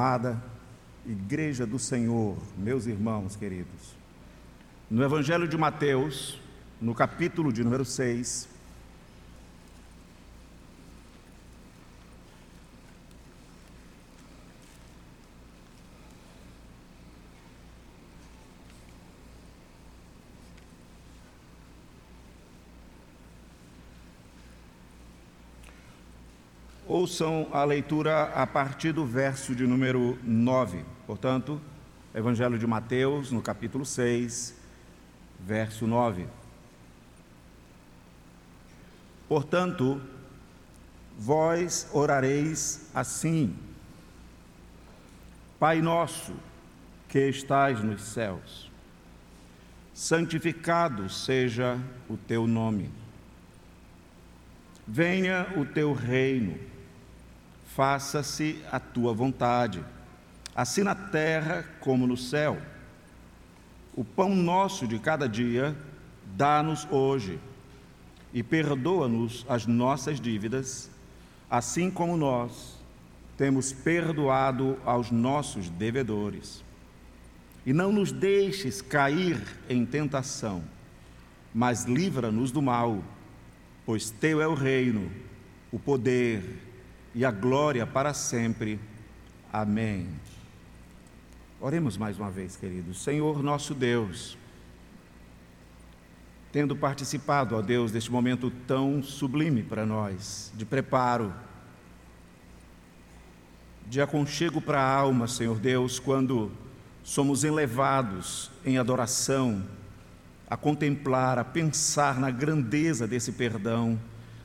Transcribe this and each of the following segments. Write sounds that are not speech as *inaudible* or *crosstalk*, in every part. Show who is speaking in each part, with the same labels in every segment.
Speaker 1: Amada Igreja do Senhor, meus irmãos queridos, no Evangelho de Mateus, no capítulo de número 6, Ouçam a leitura a partir do verso de número 9. Portanto, Evangelho de Mateus, no capítulo 6, verso 9. Portanto, vós orareis assim: Pai nosso, que estais nos céus, santificado seja o teu nome. Venha o teu reino faça-se a tua vontade, assim na terra como no céu. O pão nosso de cada dia, dá-nos hoje, e perdoa-nos as nossas dívidas, assim como nós temos perdoado aos nossos devedores. E não nos deixes cair em tentação, mas livra-nos do mal, pois teu é o reino, o poder e a glória para sempre. Amém. Oremos mais uma vez, queridos. Senhor nosso Deus, tendo participado, ó Deus, deste momento tão sublime para nós, de preparo, de aconchego para a alma, Senhor Deus, quando somos elevados em adoração, a contemplar, a pensar na grandeza desse perdão,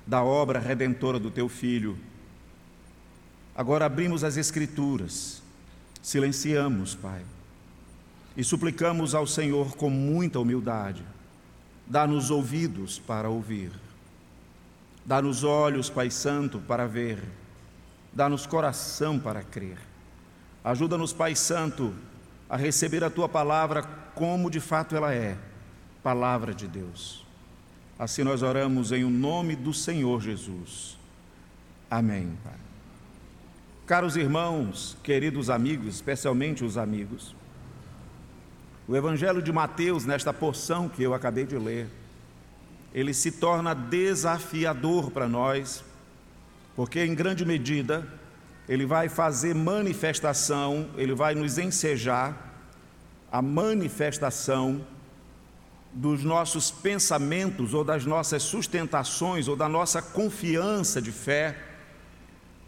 Speaker 1: da obra redentora do Teu Filho Agora abrimos as Escrituras, silenciamos, Pai, e suplicamos ao Senhor com muita humildade: dá-nos ouvidos para ouvir, dá-nos olhos, Pai Santo, para ver, dá-nos coração para crer. Ajuda-nos, Pai Santo, a receber a tua palavra como de fato ela é, palavra de Deus. Assim nós oramos em o nome do Senhor Jesus. Amém, Pai. Caros irmãos, queridos amigos, especialmente os amigos, o Evangelho de Mateus, nesta porção que eu acabei de ler, ele se torna desafiador para nós, porque em grande medida ele vai fazer manifestação, ele vai nos ensejar a manifestação dos nossos pensamentos ou das nossas sustentações ou da nossa confiança de fé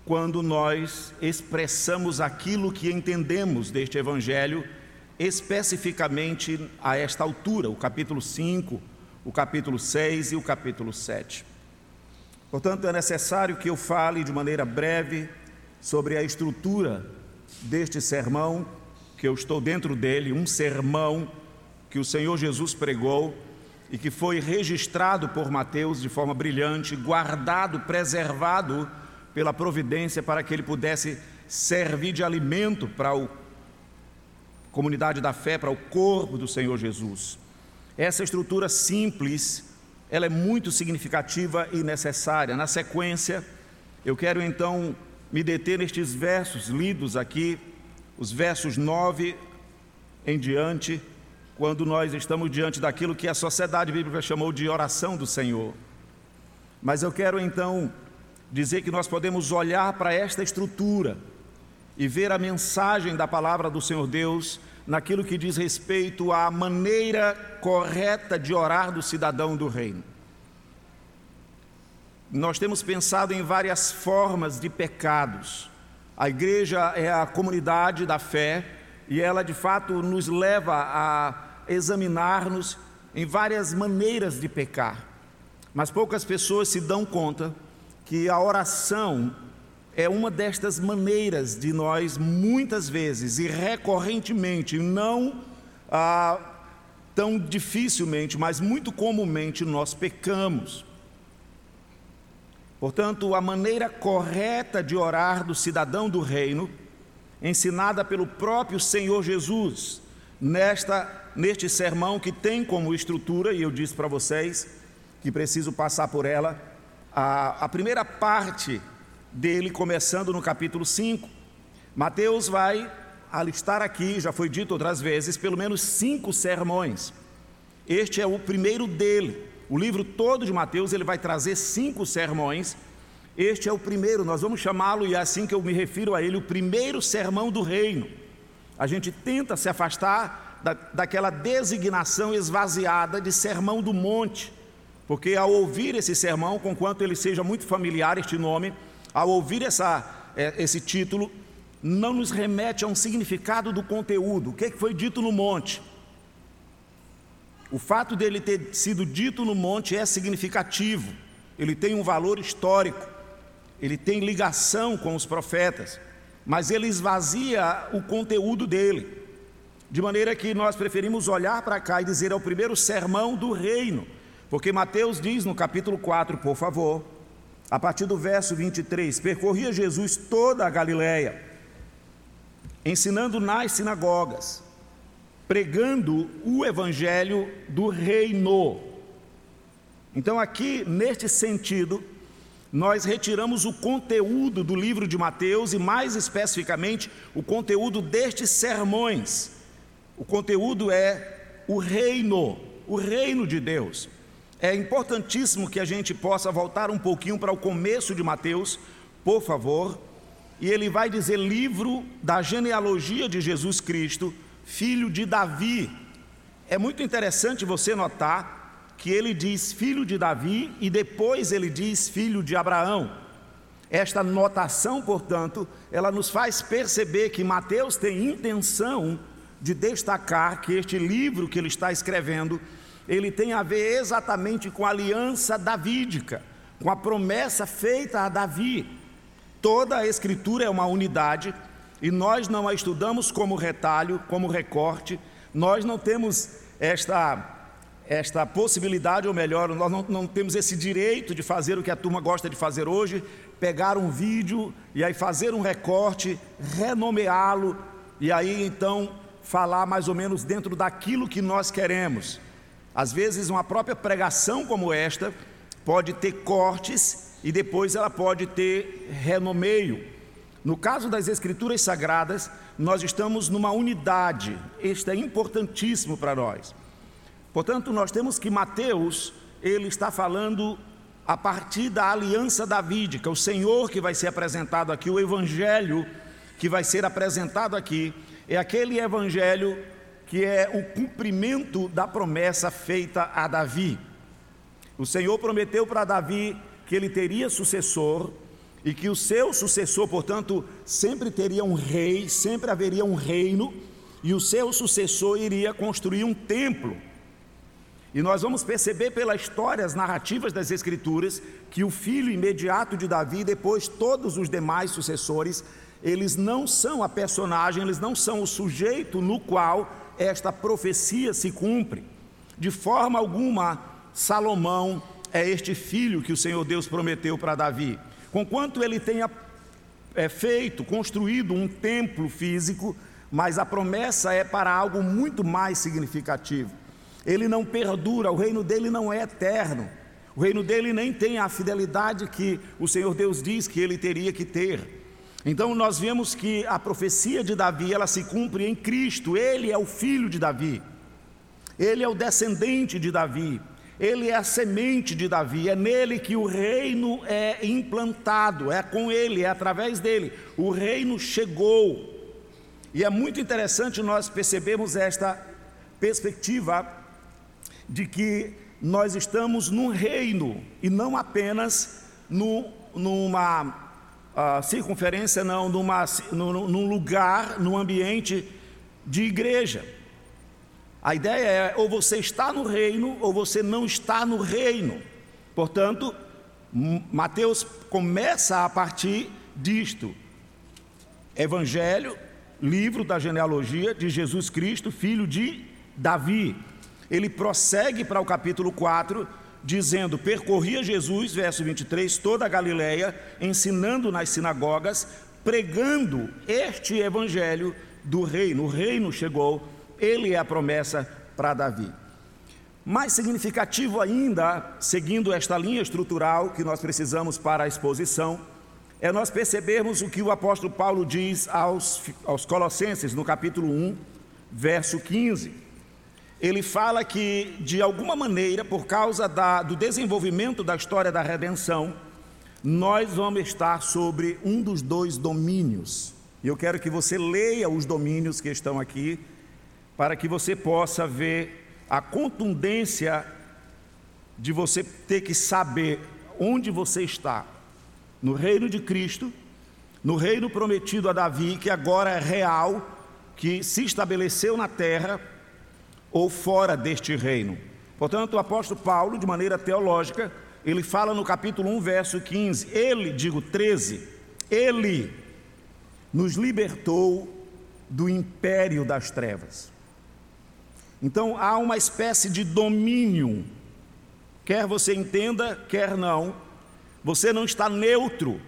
Speaker 1: quando nós expressamos aquilo que entendemos deste Evangelho, especificamente a esta altura, o capítulo 5, o capítulo 6 e o capítulo 7. Portanto, é necessário que eu fale de maneira breve sobre a estrutura deste sermão, que eu estou dentro dele, um sermão que o Senhor Jesus pregou e que foi registrado por Mateus de forma brilhante, guardado, preservado pela providência para que ele pudesse servir de alimento para a comunidade da fé, para o corpo do Senhor Jesus. Essa estrutura simples, ela é muito significativa e necessária. Na sequência, eu quero então me deter nestes versos lidos aqui, os versos 9 em diante, quando nós estamos diante daquilo que a sociedade bíblica chamou de oração do Senhor. Mas eu quero então dizer que nós podemos olhar para esta estrutura e ver a mensagem da palavra do Senhor Deus naquilo que diz respeito à maneira correta de orar do cidadão do reino. Nós temos pensado em várias formas de pecados. A igreja é a comunidade da fé e ela de fato nos leva a examinar-nos em várias maneiras de pecar. Mas poucas pessoas se dão conta que a oração é uma destas maneiras de nós, muitas vezes e recorrentemente, não ah, tão dificilmente, mas muito comumente, nós pecamos. Portanto, a maneira correta de orar do cidadão do reino, ensinada pelo próprio Senhor Jesus, nesta, neste sermão que tem como estrutura, e eu disse para vocês que preciso passar por ela, a, a primeira parte dele, começando no capítulo 5, Mateus vai alistar aqui, já foi dito outras vezes, pelo menos cinco sermões. Este é o primeiro dele. O livro todo de Mateus ele vai trazer cinco sermões. Este é o primeiro, nós vamos chamá-lo, e é assim que eu me refiro a ele, o primeiro sermão do reino. A gente tenta se afastar da, daquela designação esvaziada de sermão do monte, porque ao ouvir esse sermão, conquanto ele seja muito familiar, este nome, ao ouvir essa, é, esse título, não nos remete a um significado do conteúdo. O que foi dito no monte? O fato dele ter sido dito no monte é significativo, ele tem um valor histórico, ele tem ligação com os profetas, mas ele esvazia o conteúdo dele, de maneira que nós preferimos olhar para cá e dizer é o primeiro sermão do reino, porque Mateus diz no capítulo 4, por favor, a partir do verso 23, percorria Jesus toda a Galiléia ensinando nas sinagogas, pregando o evangelho do reino. Então, aqui, neste sentido, nós retiramos o conteúdo do livro de Mateus e, mais especificamente, o conteúdo destes sermões. O conteúdo é o reino, o reino de Deus. É importantíssimo que a gente possa voltar um pouquinho para o começo de Mateus, por favor, e ele vai dizer livro da genealogia de Jesus Cristo, filho de Davi. É muito interessante você notar que ele diz filho de Davi e depois ele diz filho de Abraão. Esta notação, portanto, ela nos faz perceber que Mateus tem intenção de destacar que este livro que ele está escrevendo, ele tem a ver exatamente com a aliança davídica, com a promessa feita a Davi. Toda a Escritura é uma unidade e nós não a estudamos como retalho, como recorte, nós não temos esta, esta possibilidade, ou melhor, nós não, não temos esse direito de fazer o que a turma gosta de fazer hoje, pegar um vídeo e aí fazer um recorte, renomeá-lo e aí então falar mais ou menos dentro daquilo que nós queremos. Às vezes, uma própria pregação como esta pode ter cortes e depois ela pode ter renomeio. No caso das Escrituras Sagradas, nós estamos numa unidade, isto é importantíssimo para nós. Portanto, nós temos que Mateus, ele está falando a partir da aliança davídica, o Senhor que vai ser apresentado aqui, o Evangelho que vai ser apresentado aqui, é aquele Evangelho que é o cumprimento da promessa feita a Davi. O Senhor prometeu para Davi que ele teria sucessor e que o seu sucessor, portanto, sempre teria um rei, sempre haveria um reino, e o seu sucessor iria construir um templo. E nós vamos perceber pelas histórias narrativas das Escrituras que o filho imediato de Davi, depois todos os demais sucessores, eles não são a personagem, eles não são o sujeito no qual esta profecia se cumpre. De forma alguma, Salomão é este filho que o Senhor Deus prometeu para Davi. Conquanto ele tenha é, feito, construído um templo físico, mas a promessa é para algo muito mais significativo. Ele não perdura, o reino dele não é eterno. O reino dele nem tem a fidelidade que o Senhor Deus diz que ele teria que ter. Então nós vemos que a profecia de Davi, ela se cumpre em Cristo. Ele é o filho de Davi. Ele é o descendente de Davi. Ele é a semente de Davi, é nele que o reino é implantado, é com ele, é através dele. O reino chegou. E é muito interessante nós percebermos esta perspectiva de que nós estamos num reino e não apenas no, numa uh, circunferência, não, numa, num lugar, num ambiente de igreja. A ideia é ou você está no reino ou você não está no reino. Portanto, Mateus começa a partir disto. Evangelho, livro da genealogia de Jesus Cristo, filho de Davi. Ele prossegue para o capítulo 4, dizendo: Percorria Jesus, verso 23, toda a Galileia, ensinando nas sinagogas, pregando este evangelho do reino. O reino chegou ele é a promessa para Davi. Mais significativo ainda, seguindo esta linha estrutural que nós precisamos para a exposição, é nós percebermos o que o apóstolo Paulo diz aos, aos Colossenses, no capítulo 1, verso 15. Ele fala que, de alguma maneira, por causa da, do desenvolvimento da história da redenção, nós vamos estar sobre um dos dois domínios. E eu quero que você leia os domínios que estão aqui, para que você possa ver a contundência de você ter que saber onde você está no reino de Cristo, no reino prometido a Davi, que agora é real, que se estabeleceu na terra ou fora deste reino. Portanto, o apóstolo Paulo, de maneira teológica, ele fala no capítulo 1, verso 15: Ele, digo 13, ele nos libertou do império das trevas. Então há uma espécie de domínio, quer você entenda, quer não, você não está neutro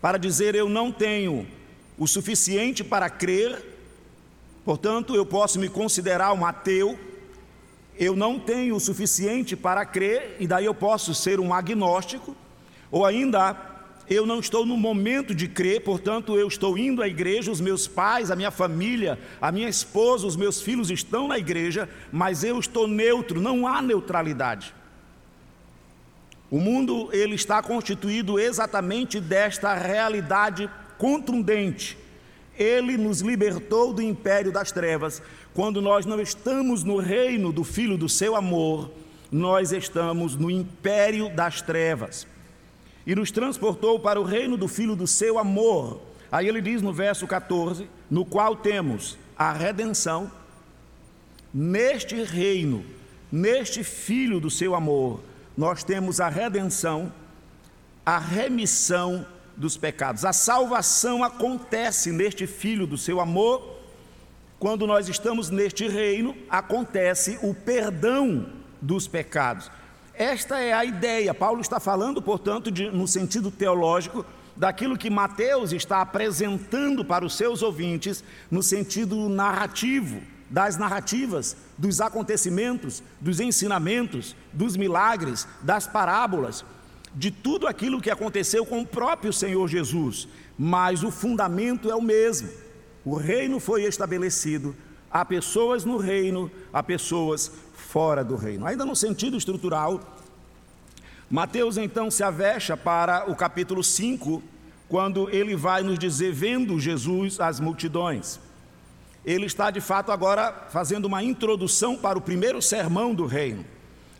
Speaker 1: para dizer eu não tenho o suficiente para crer, portanto eu posso me considerar um ateu, eu não tenho o suficiente para crer, e daí eu posso ser um agnóstico, ou ainda eu não estou no momento de crer, portanto eu estou indo à igreja, os meus pais, a minha família, a minha esposa, os meus filhos estão na igreja, mas eu estou neutro, não há neutralidade. O mundo ele está constituído exatamente desta realidade contundente. Ele nos libertou do império das trevas. Quando nós não estamos no reino do filho do seu amor, nós estamos no império das trevas. E nos transportou para o reino do filho do seu amor. Aí ele diz no verso 14: no qual temos a redenção, neste reino, neste filho do seu amor nós temos a redenção, a remissão dos pecados. A salvação acontece neste filho do seu amor. Quando nós estamos neste reino, acontece o perdão dos pecados. Esta é a ideia. Paulo está falando, portanto, de, no sentido teológico, daquilo que Mateus está apresentando para os seus ouvintes, no sentido narrativo das narrativas, dos acontecimentos, dos ensinamentos, dos milagres, das parábolas, de tudo aquilo que aconteceu com o próprio Senhor Jesus, mas o fundamento é o mesmo. O reino foi estabelecido, há pessoas no reino, há pessoas fora do reino. Ainda no sentido estrutural, Mateus então se avecha para o capítulo 5, quando ele vai nos dizer, vendo Jesus as multidões ele está de fato agora fazendo uma introdução para o primeiro sermão do reino.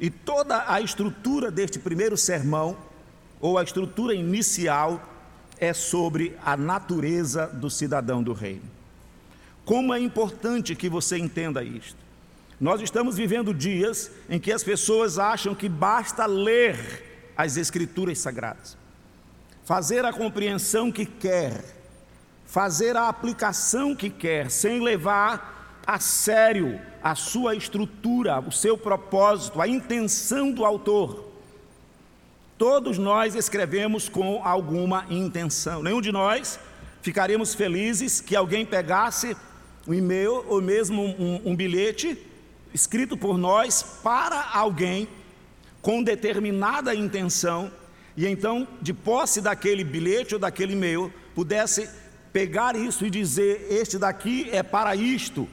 Speaker 1: E toda a estrutura deste primeiro sermão, ou a estrutura inicial, é sobre a natureza do cidadão do reino. Como é importante que você entenda isto. Nós estamos vivendo dias em que as pessoas acham que basta ler as Escrituras Sagradas, fazer a compreensão que quer, fazer a aplicação que quer, sem levar a sério a sua estrutura, o seu propósito, a intenção do autor. Todos nós escrevemos com alguma intenção. Nenhum de nós ficaremos felizes que alguém pegasse um e-mail ou mesmo um, um bilhete escrito por nós para alguém com determinada intenção e então, de posse daquele bilhete ou daquele e-mail, pudesse pegar isso e dizer: este daqui é para isto,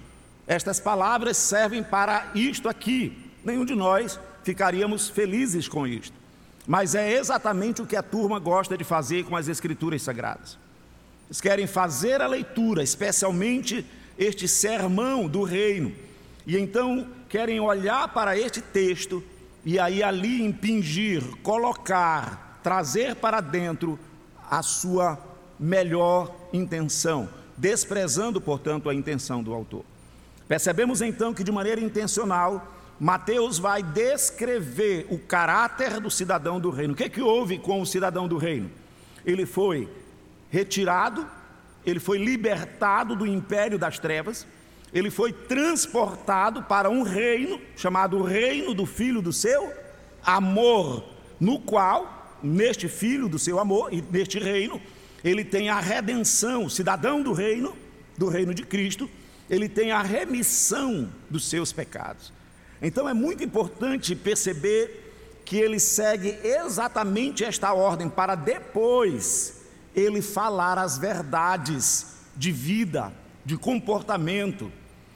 Speaker 1: estas palavras servem para isto aqui. Nenhum de nós ficaríamos felizes com isto. Mas é exatamente o que a turma gosta de fazer com as Escrituras Sagradas. Eles querem fazer a leitura, especialmente este sermão do reino, e então querem olhar para este texto e aí ali impingir, colocar, trazer para dentro a sua melhor intenção, desprezando, portanto, a intenção do autor. Percebemos então que, de maneira intencional, Mateus vai descrever o caráter do cidadão do reino. O que, é que houve com o cidadão do reino? Ele foi retirado, ele foi libertado do império das trevas, ele foi transportado para um reino chamado Reino do Filho do Seu Amor, no qual, neste Filho do Seu Amor e neste reino, ele tem a redenção, cidadão do reino, do reino de Cristo, ele tem a remissão dos seus pecados. Então é muito importante perceber que ele segue exatamente esta ordem para depois ele falar as verdades de vida, de comportamento,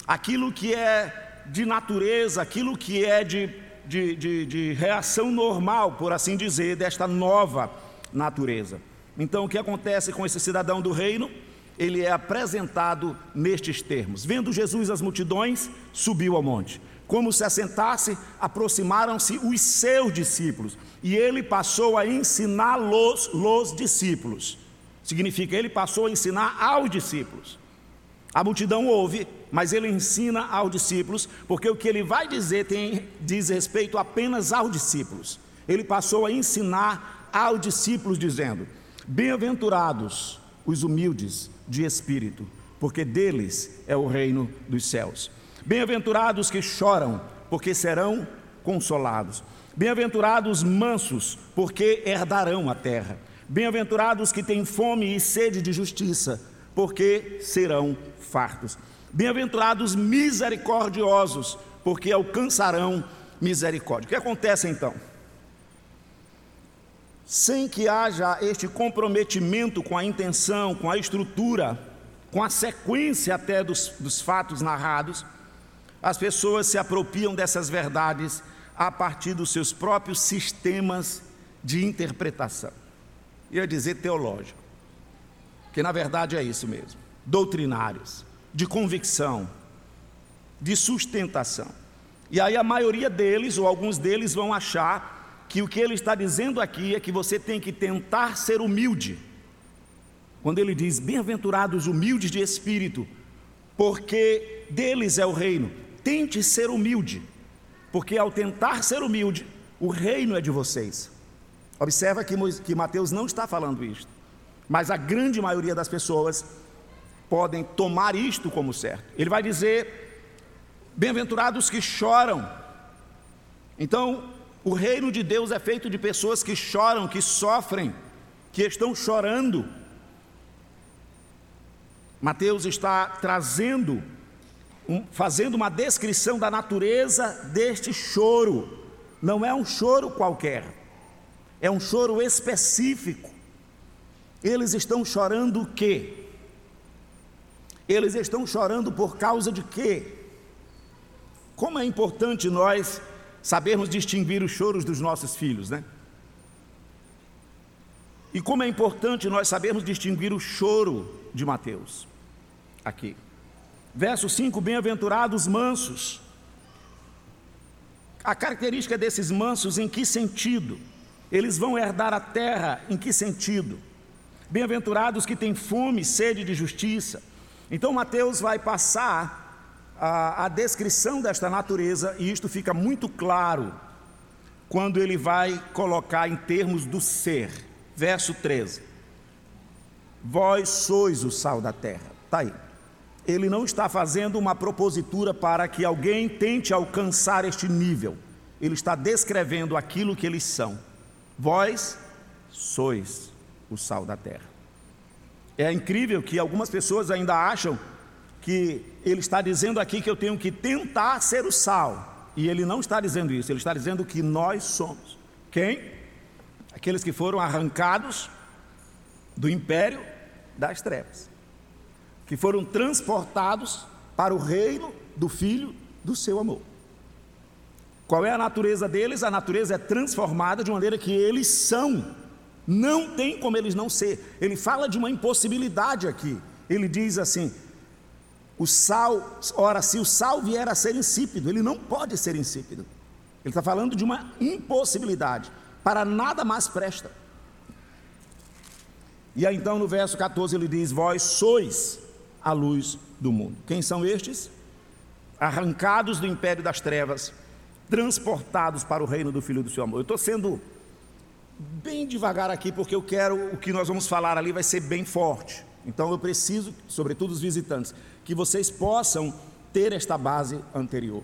Speaker 1: aquilo que é de natureza, aquilo que é de, de, de, de reação normal, por assim dizer, desta nova natureza. Então, o que acontece com esse cidadão do reino? Ele é apresentado nestes termos: Vendo Jesus as multidões, subiu ao monte. Como se assentasse, aproximaram-se os seus discípulos, e ele passou a ensiná-los, los discípulos. Significa, ele passou a ensinar aos discípulos. A multidão ouve, mas ele ensina aos discípulos, porque o que ele vai dizer tem, diz respeito apenas aos discípulos. Ele passou a ensinar aos discípulos, dizendo: Bem-aventurados os humildes de espírito, porque deles é o reino dos céus. Bem-aventurados que choram, porque serão consolados. Bem-aventurados mansos, porque herdarão a terra. Bem-aventurados que têm fome e sede de justiça, porque serão fartos. Bem-aventurados misericordiosos, porque alcançarão misericórdia. O que acontece então? Sem que haja este comprometimento com a intenção, com a estrutura, com a sequência até dos, dos fatos narrados, as pessoas se apropriam dessas verdades a partir dos seus próprios sistemas de interpretação. Ia dizer teológico, que na verdade é isso mesmo, doutrinários, de convicção, de sustentação. E aí a maioria deles, ou alguns deles, vão achar que o que ele está dizendo aqui é que você tem que tentar ser humilde. Quando ele diz: Bem-aventurados humildes de espírito, porque deles é o reino tente ser humilde, porque ao tentar ser humilde, o reino é de vocês. Observa que, que Mateus não está falando isto, mas a grande maioria das pessoas podem tomar isto como certo. Ele vai dizer: Bem-aventurados que choram. Então, o reino de Deus é feito de pessoas que choram, que sofrem, que estão chorando. Mateus está trazendo um, fazendo uma descrição da natureza deste choro. Não é um choro qualquer, é um choro específico. Eles estão chorando o quê? Eles estão chorando por causa de quê? Como é importante nós sabermos distinguir os choros dos nossos filhos, né? E como é importante nós sabermos distinguir o choro de Mateus aqui. Verso 5: Bem-aventurados mansos. A característica desses mansos, em que sentido? Eles vão herdar a terra, em que sentido? Bem-aventurados que têm fome sede de justiça. Então, Mateus vai passar a, a descrição desta natureza, e isto fica muito claro quando ele vai colocar em termos do ser. Verso 13: Vós sois o sal da terra. Está aí ele não está fazendo uma propositura para que alguém tente alcançar este nível. Ele está descrevendo aquilo que eles são. Vós sois o sal da terra. É incrível que algumas pessoas ainda acham que ele está dizendo aqui que eu tenho que tentar ser o sal. E ele não está dizendo isso, ele está dizendo que nós somos. Quem? Aqueles que foram arrancados do império das trevas que foram transportados para o reino do Filho do seu amor. Qual é a natureza deles? A natureza é transformada de maneira que eles são. Não tem como eles não ser. Ele fala de uma impossibilidade aqui. Ele diz assim: o sal, ora, se o sal vier a ser insípido, ele não pode ser insípido. Ele está falando de uma impossibilidade. Para nada mais presta. E aí então no verso 14 ele diz: Vós sois a luz do mundo. Quem são estes? Arrancados do império das trevas, transportados para o reino do Filho do seu amor. Eu estou sendo bem devagar aqui, porque eu quero, o que nós vamos falar ali vai ser bem forte. Então eu preciso, sobretudo os visitantes, que vocês possam ter esta base anterior.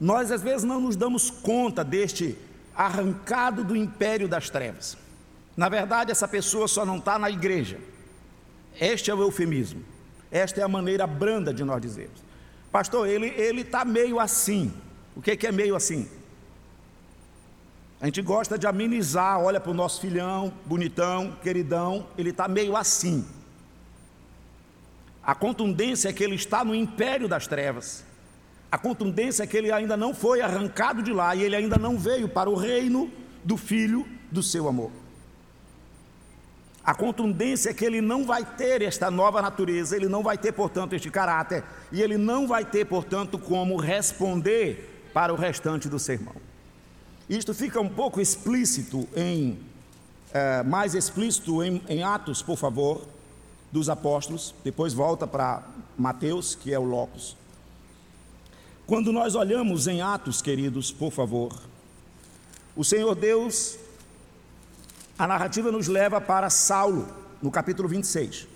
Speaker 1: Nós às vezes não nos damos conta deste arrancado do império das trevas. Na verdade, essa pessoa só não está na igreja. Este é o eufemismo. Esta é a maneira branda de nós dizermos. Pastor, ele ele está meio assim. O que, que é meio assim? A gente gosta de amenizar, olha para o nosso filhão, bonitão, queridão, ele está meio assim. A contundência é que ele está no império das trevas. A contundência é que ele ainda não foi arrancado de lá e ele ainda não veio para o reino do filho do seu amor. A contundência é que ele não vai ter esta nova natureza, ele não vai ter, portanto, este caráter, e ele não vai ter, portanto, como responder para o restante do sermão. Isto fica um pouco explícito em, é, mais explícito em, em Atos, por favor, dos apóstolos, depois volta para Mateus, que é o Locus. Quando nós olhamos em Atos, queridos, por favor, o Senhor Deus, a narrativa nos leva para Saulo, no capítulo 26.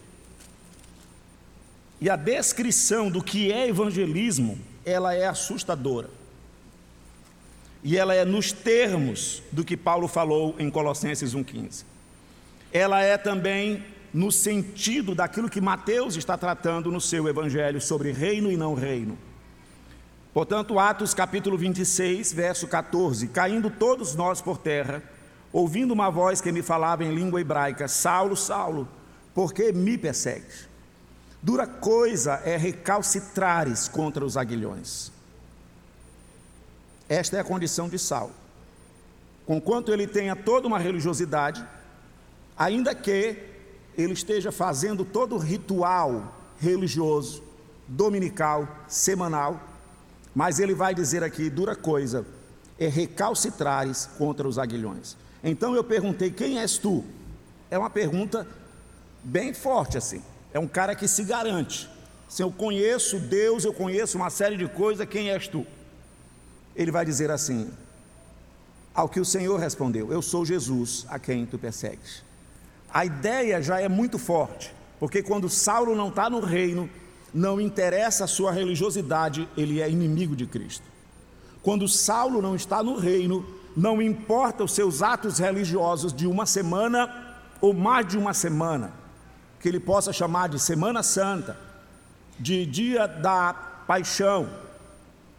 Speaker 1: E a descrição do que é evangelismo, ela é assustadora. E ela é nos termos do que Paulo falou em Colossenses 1,15. Ela é também no sentido daquilo que Mateus está tratando no seu evangelho sobre reino e não reino. Portanto, Atos capítulo 26, verso 14: Caindo todos nós por terra, ouvindo uma voz que me falava em língua hebraica: Saulo, Saulo, por que me persegues? Dura coisa é recalcitrares contra os aguilhões. Esta é a condição de Saulo. Conquanto ele tenha toda uma religiosidade, ainda que ele esteja fazendo todo o ritual religioso, dominical, semanal, mas ele vai dizer aqui: dura coisa é recalcitrares contra os aguilhões. Então eu perguntei: quem és tu? É uma pergunta bem forte assim. É um cara que se garante. Se eu conheço Deus, eu conheço uma série de coisas, quem és tu? ele vai dizer assim: Ao que o Senhor respondeu, Eu sou Jesus a quem tu persegues. A ideia já é muito forte, porque quando Saulo não está no reino, não interessa a sua religiosidade, ele é inimigo de Cristo. Quando Saulo não está no reino, não importa os seus atos religiosos de uma semana ou mais de uma semana, que ele possa chamar de Semana Santa, de dia da paixão,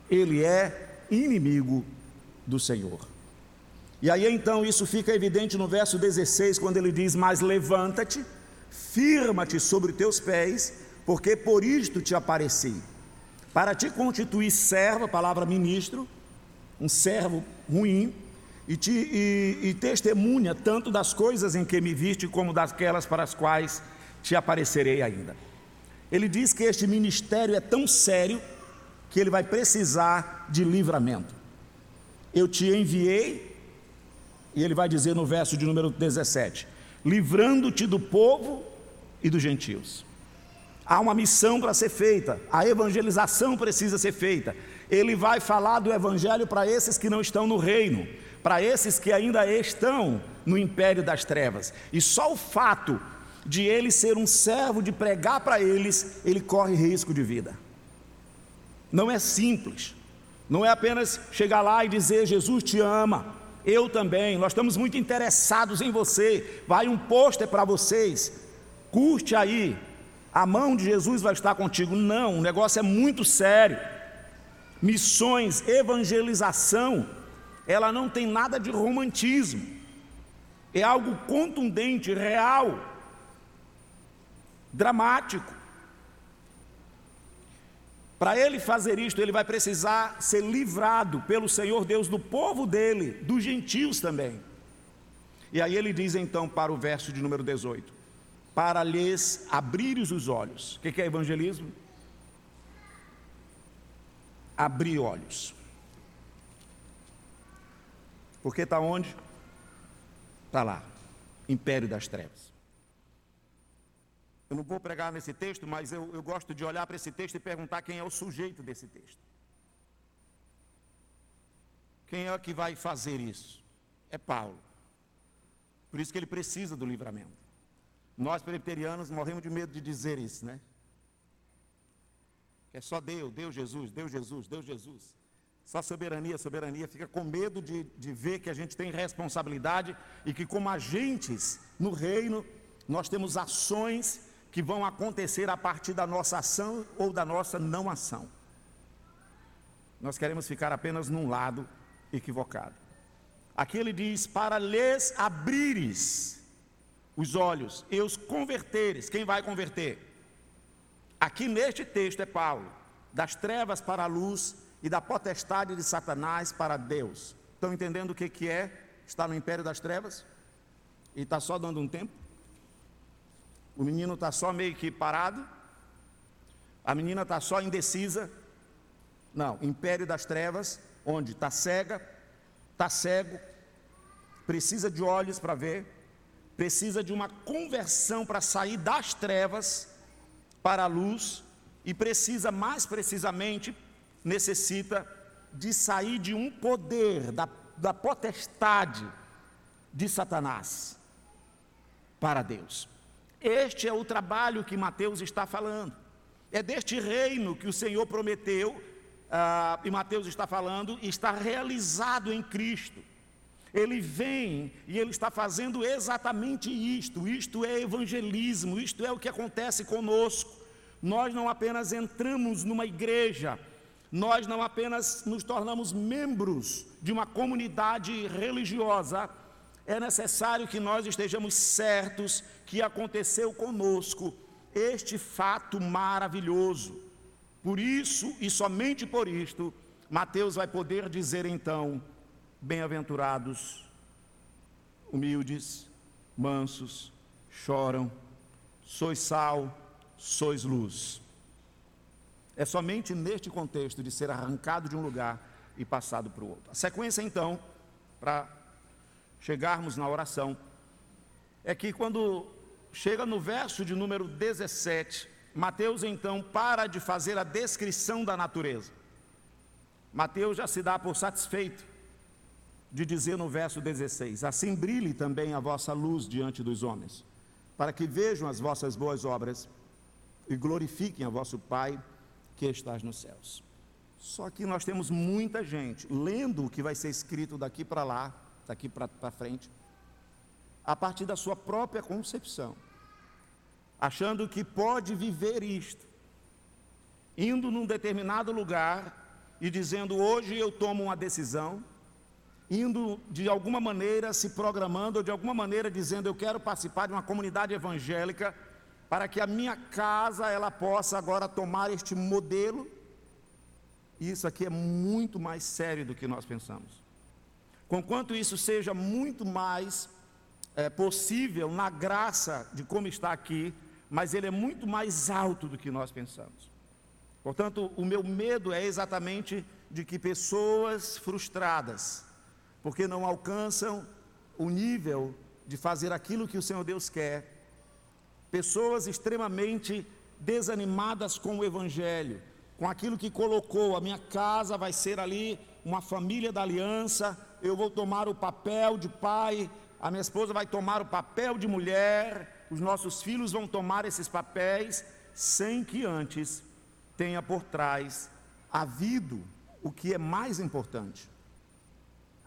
Speaker 1: ele é inimigo do Senhor. E aí então isso fica evidente no verso 16, quando ele diz: Mas levanta-te, firma-te sobre teus pés, porque por isto te apareci, para te constituir servo, a palavra ministro, um servo ruim, e, te, e, e testemunha tanto das coisas em que me viste, como daquelas para as quais te aparecerei ainda. Ele diz que este ministério é tão sério que ele vai precisar de livramento. Eu te enviei, e ele vai dizer no verso de número 17: livrando-te do povo e dos gentios. Há uma missão para ser feita, a evangelização precisa ser feita. Ele vai falar do evangelho para esses que não estão no reino, para esses que ainda estão no império das trevas. E só o fato de ele ser um servo de pregar para eles, ele corre risco de vida. Não é simples. Não é apenas chegar lá e dizer Jesus te ama. Eu também. Nós estamos muito interessados em você. Vai um pôster para vocês. Curte aí. A mão de Jesus vai estar contigo. Não, o negócio é muito sério. Missões, evangelização, ela não tem nada de romantismo. É algo contundente, real, dramático. Para ele fazer isto, ele vai precisar ser livrado pelo Senhor Deus do povo dele, dos gentios também. E aí ele diz então para o verso de número 18: Para lhes abrires os olhos. O que é evangelismo? Abrir olhos. Porque está onde? Está lá, império das trevas. Eu não vou pregar nesse texto, mas eu, eu gosto de olhar para esse texto e perguntar quem é o sujeito desse texto. Quem é que vai fazer isso? É Paulo. Por isso que ele precisa do livramento. Nós presbiterianos morremos de medo de dizer isso, né? É só Deus, Deus Jesus, Deus Jesus, Deus Jesus. Só soberania, soberania. Fica com medo de, de ver que a gente tem responsabilidade e que, como agentes no reino, nós temos ações que vão acontecer a partir da nossa ação ou da nossa não ação. Nós queremos ficar apenas num lado equivocado. Aqui ele diz: para lhes abrires os olhos e os converteres. Quem vai converter? Aqui neste texto é Paulo, das trevas para a luz e da potestade de Satanás para Deus. Estão entendendo o que, que é estar no império das trevas? E está só dando um tempo? O menino está só meio que parado? A menina está só indecisa? Não, império das trevas, onde está cega, está cego, precisa de olhos para ver, precisa de uma conversão para sair das trevas para a luz e precisa, mais precisamente, necessita de sair de um poder, da, da potestade de Satanás para Deus. Este é o trabalho que Mateus está falando. É deste reino que o Senhor prometeu, ah, e Mateus está falando, está realizado em Cristo. Ele vem e ele está fazendo exatamente isto. Isto é evangelismo, isto é o que acontece conosco. Nós não apenas entramos numa igreja, nós não apenas nos tornamos membros de uma comunidade religiosa, é necessário que nós estejamos certos que aconteceu conosco este fato maravilhoso. Por isso e somente por isto, Mateus vai poder dizer então: Bem-aventurados, humildes, mansos, choram, sois sal, sois luz. É somente neste contexto de ser arrancado de um lugar e passado para o outro. A sequência, então, para chegarmos na oração, é que quando chega no verso de número 17, Mateus então para de fazer a descrição da natureza. Mateus já se dá por satisfeito de dizer no verso 16: Assim brilhe também a vossa luz diante dos homens, para que vejam as vossas boas obras e glorifiquem a vosso Pai que estás nos céus. Só que nós temos muita gente lendo o que vai ser escrito daqui para lá, daqui para frente, a partir da sua própria concepção, achando que pode viver isto, indo num determinado lugar e dizendo: hoje eu tomo uma decisão, indo de alguma maneira se programando, ou de alguma maneira dizendo: eu quero participar de uma comunidade evangélica para que a minha casa ela possa agora tomar este modelo. Isso aqui é muito mais sério do que nós pensamos. Conquanto isso seja muito mais é, possível na graça de como está aqui, mas ele é muito mais alto do que nós pensamos. Portanto, o meu medo é exatamente de que pessoas frustradas, porque não alcançam o nível de fazer aquilo que o Senhor Deus quer, pessoas extremamente desanimadas com o Evangelho, com aquilo que colocou: a minha casa vai ser ali uma família da aliança, eu vou tomar o papel de pai, a minha esposa vai tomar o papel de mulher, os nossos filhos vão tomar esses papéis, sem que antes tenha por trás havido o que é mais importante: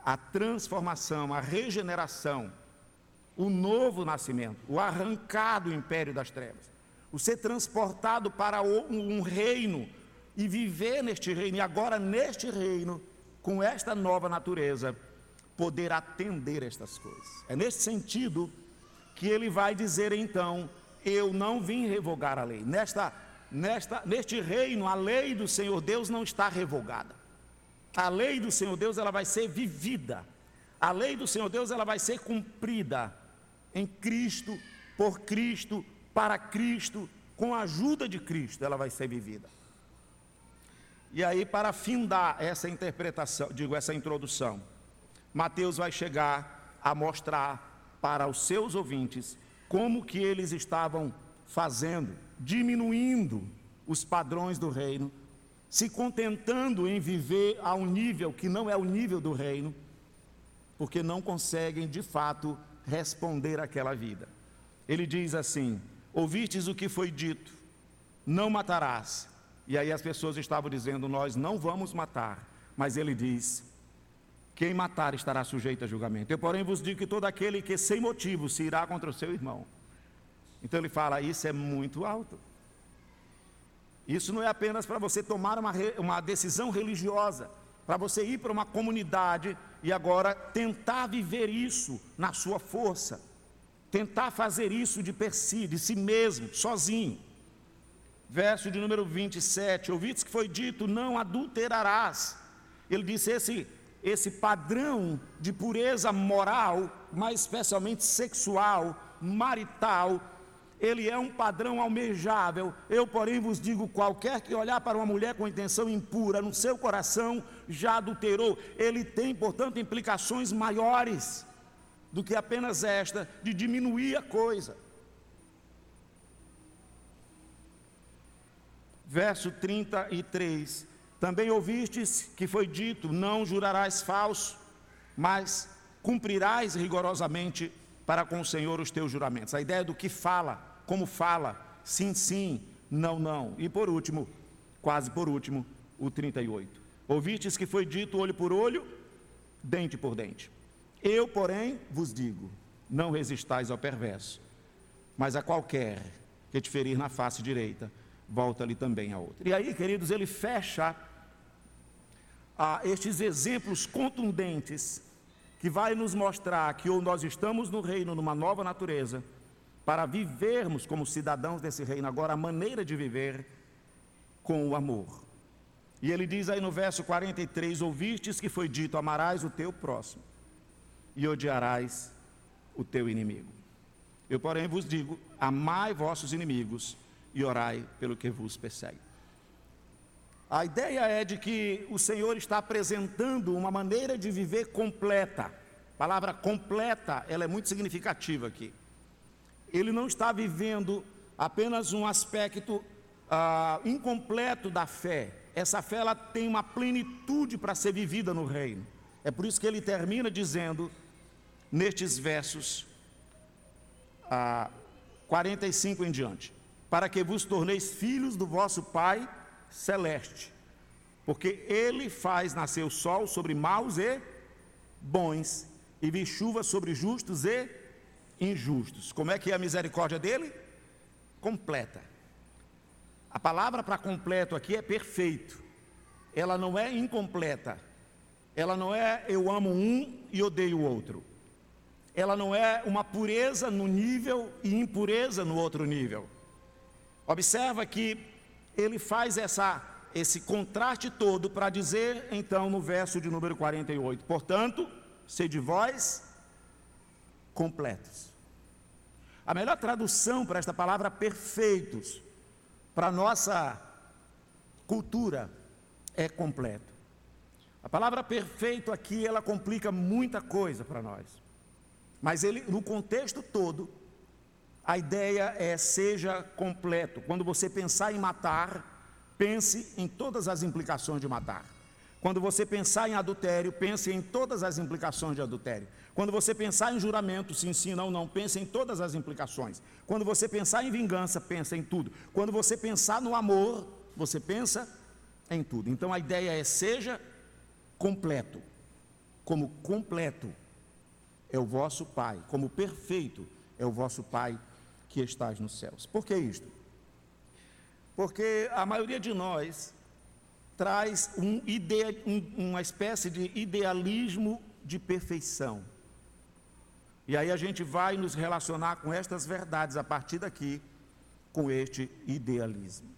Speaker 1: a transformação, a regeneração o novo nascimento, o arrancar do império das trevas, o ser transportado para um reino e viver neste reino, e agora neste reino, com esta nova natureza, poder atender estas coisas. É nesse sentido que ele vai dizer então: Eu não vim revogar a lei. Nesta, nesta, neste reino, a lei do Senhor Deus não está revogada. A lei do Senhor Deus ela vai ser vivida. A lei do Senhor Deus ela vai ser cumprida em Cristo, por Cristo, para Cristo, com a ajuda de Cristo, ela vai ser vivida. E aí, para findar essa interpretação, digo, essa introdução, Mateus vai chegar a mostrar para os seus ouvintes como que eles estavam fazendo, diminuindo os padrões do reino, se contentando em viver a um nível que não é o nível do reino, porque não conseguem de fato responder àquela vida. Ele diz assim: Ouvistes o que foi dito, não matarás. E aí as pessoas estavam dizendo: Nós não vamos matar. Mas ele diz: Quem matar estará sujeito a julgamento. Eu, porém, vos digo que todo aquele que sem motivo se irá contra o seu irmão. Então ele fala: Isso é muito alto. Isso não é apenas para você tomar uma, uma decisão religiosa, para você ir para uma comunidade e agora tentar viver isso na sua força, tentar fazer isso de per si, de si mesmo, sozinho. Verso de número 27, ouvides que foi dito: não adulterarás. Ele disse: esse, esse padrão de pureza moral, mais especialmente sexual, marital, ele é um padrão almejável. Eu, porém, vos digo: qualquer que olhar para uma mulher com intenção impura no seu coração já adulterou. Ele tem, portanto, implicações maiores do que apenas esta, de diminuir a coisa. Verso 33: Também ouvistes que foi dito: Não jurarás falso, mas cumprirás rigorosamente para com o Senhor os teus juramentos. A ideia do que fala, como fala, sim, sim, não, não. E por último, quase por último, o 38. Ouvistes que foi dito olho por olho, dente por dente. Eu, porém, vos digo: não resistais ao perverso, mas a qualquer que te ferir na face direita, volta-lhe também a outra. E aí, queridos, ele fecha ah, estes exemplos contundentes que vai nos mostrar que ou nós estamos no reino numa nova natureza, para vivermos como cidadãos desse reino, agora a maneira de viver com o amor. E ele diz aí no verso 43: Ouvistes que foi dito: Amarás o teu próximo e odiarás o teu inimigo. Eu, porém, vos digo: Amai vossos inimigos e orai pelo que vos persegue. A ideia é de que o Senhor está apresentando uma maneira de viver completa. A palavra completa, ela é muito significativa aqui. Ele não está vivendo apenas um aspecto ah, incompleto da fé. Essa fé ela tem uma plenitude para ser vivida no reino. É por isso que ele termina dizendo, nestes versos ah, 45 em diante: Para que vos torneis filhos do vosso Pai celeste, porque ele faz nascer o sol sobre maus e bons, e vi chuva sobre justos e injustos. Como é que é a misericórdia dele? Completa. A palavra para completo aqui é perfeito. Ela não é incompleta. Ela não é eu amo um e odeio o outro. Ela não é uma pureza no nível e impureza no outro nível. Observa que ele faz essa, esse contraste todo para dizer, então, no verso de número 48: Portanto, sede vós completos. A melhor tradução para esta palavra perfeitos, para a nossa cultura, é completo. A palavra perfeito aqui, ela complica muita coisa para nós. Mas ele, no contexto todo, a ideia é seja completo. Quando você pensar em matar, pense em todas as implicações de matar. Quando você pensar em adultério, pense em todas as implicações de adultério. Quando você pensar em juramento, sim, sim, não, não, pense em todas as implicações. Quando você pensar em vingança, pense em tudo. Quando você pensar no amor, você pensa em tudo. Então a ideia é seja completo. Como completo é o vosso Pai, como perfeito é o vosso Pai que estás nos céus. Por que isto? Porque a maioria de nós traz um um, uma espécie de idealismo de perfeição. E aí a gente vai nos relacionar com estas verdades a partir daqui, com este idealismo.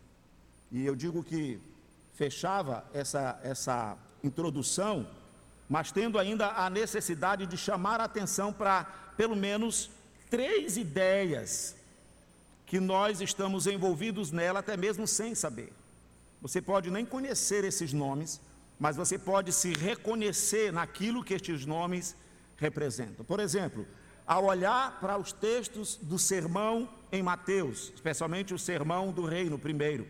Speaker 1: E eu digo que fechava essa, essa introdução, mas tendo ainda a necessidade de chamar a atenção para, pelo menos, três ideias que nós estamos envolvidos nela até mesmo sem saber. Você pode nem conhecer esses nomes, mas você pode se reconhecer naquilo que estes nomes representam. Por exemplo, ao olhar para os textos do sermão em Mateus, especialmente o sermão do reino primeiro,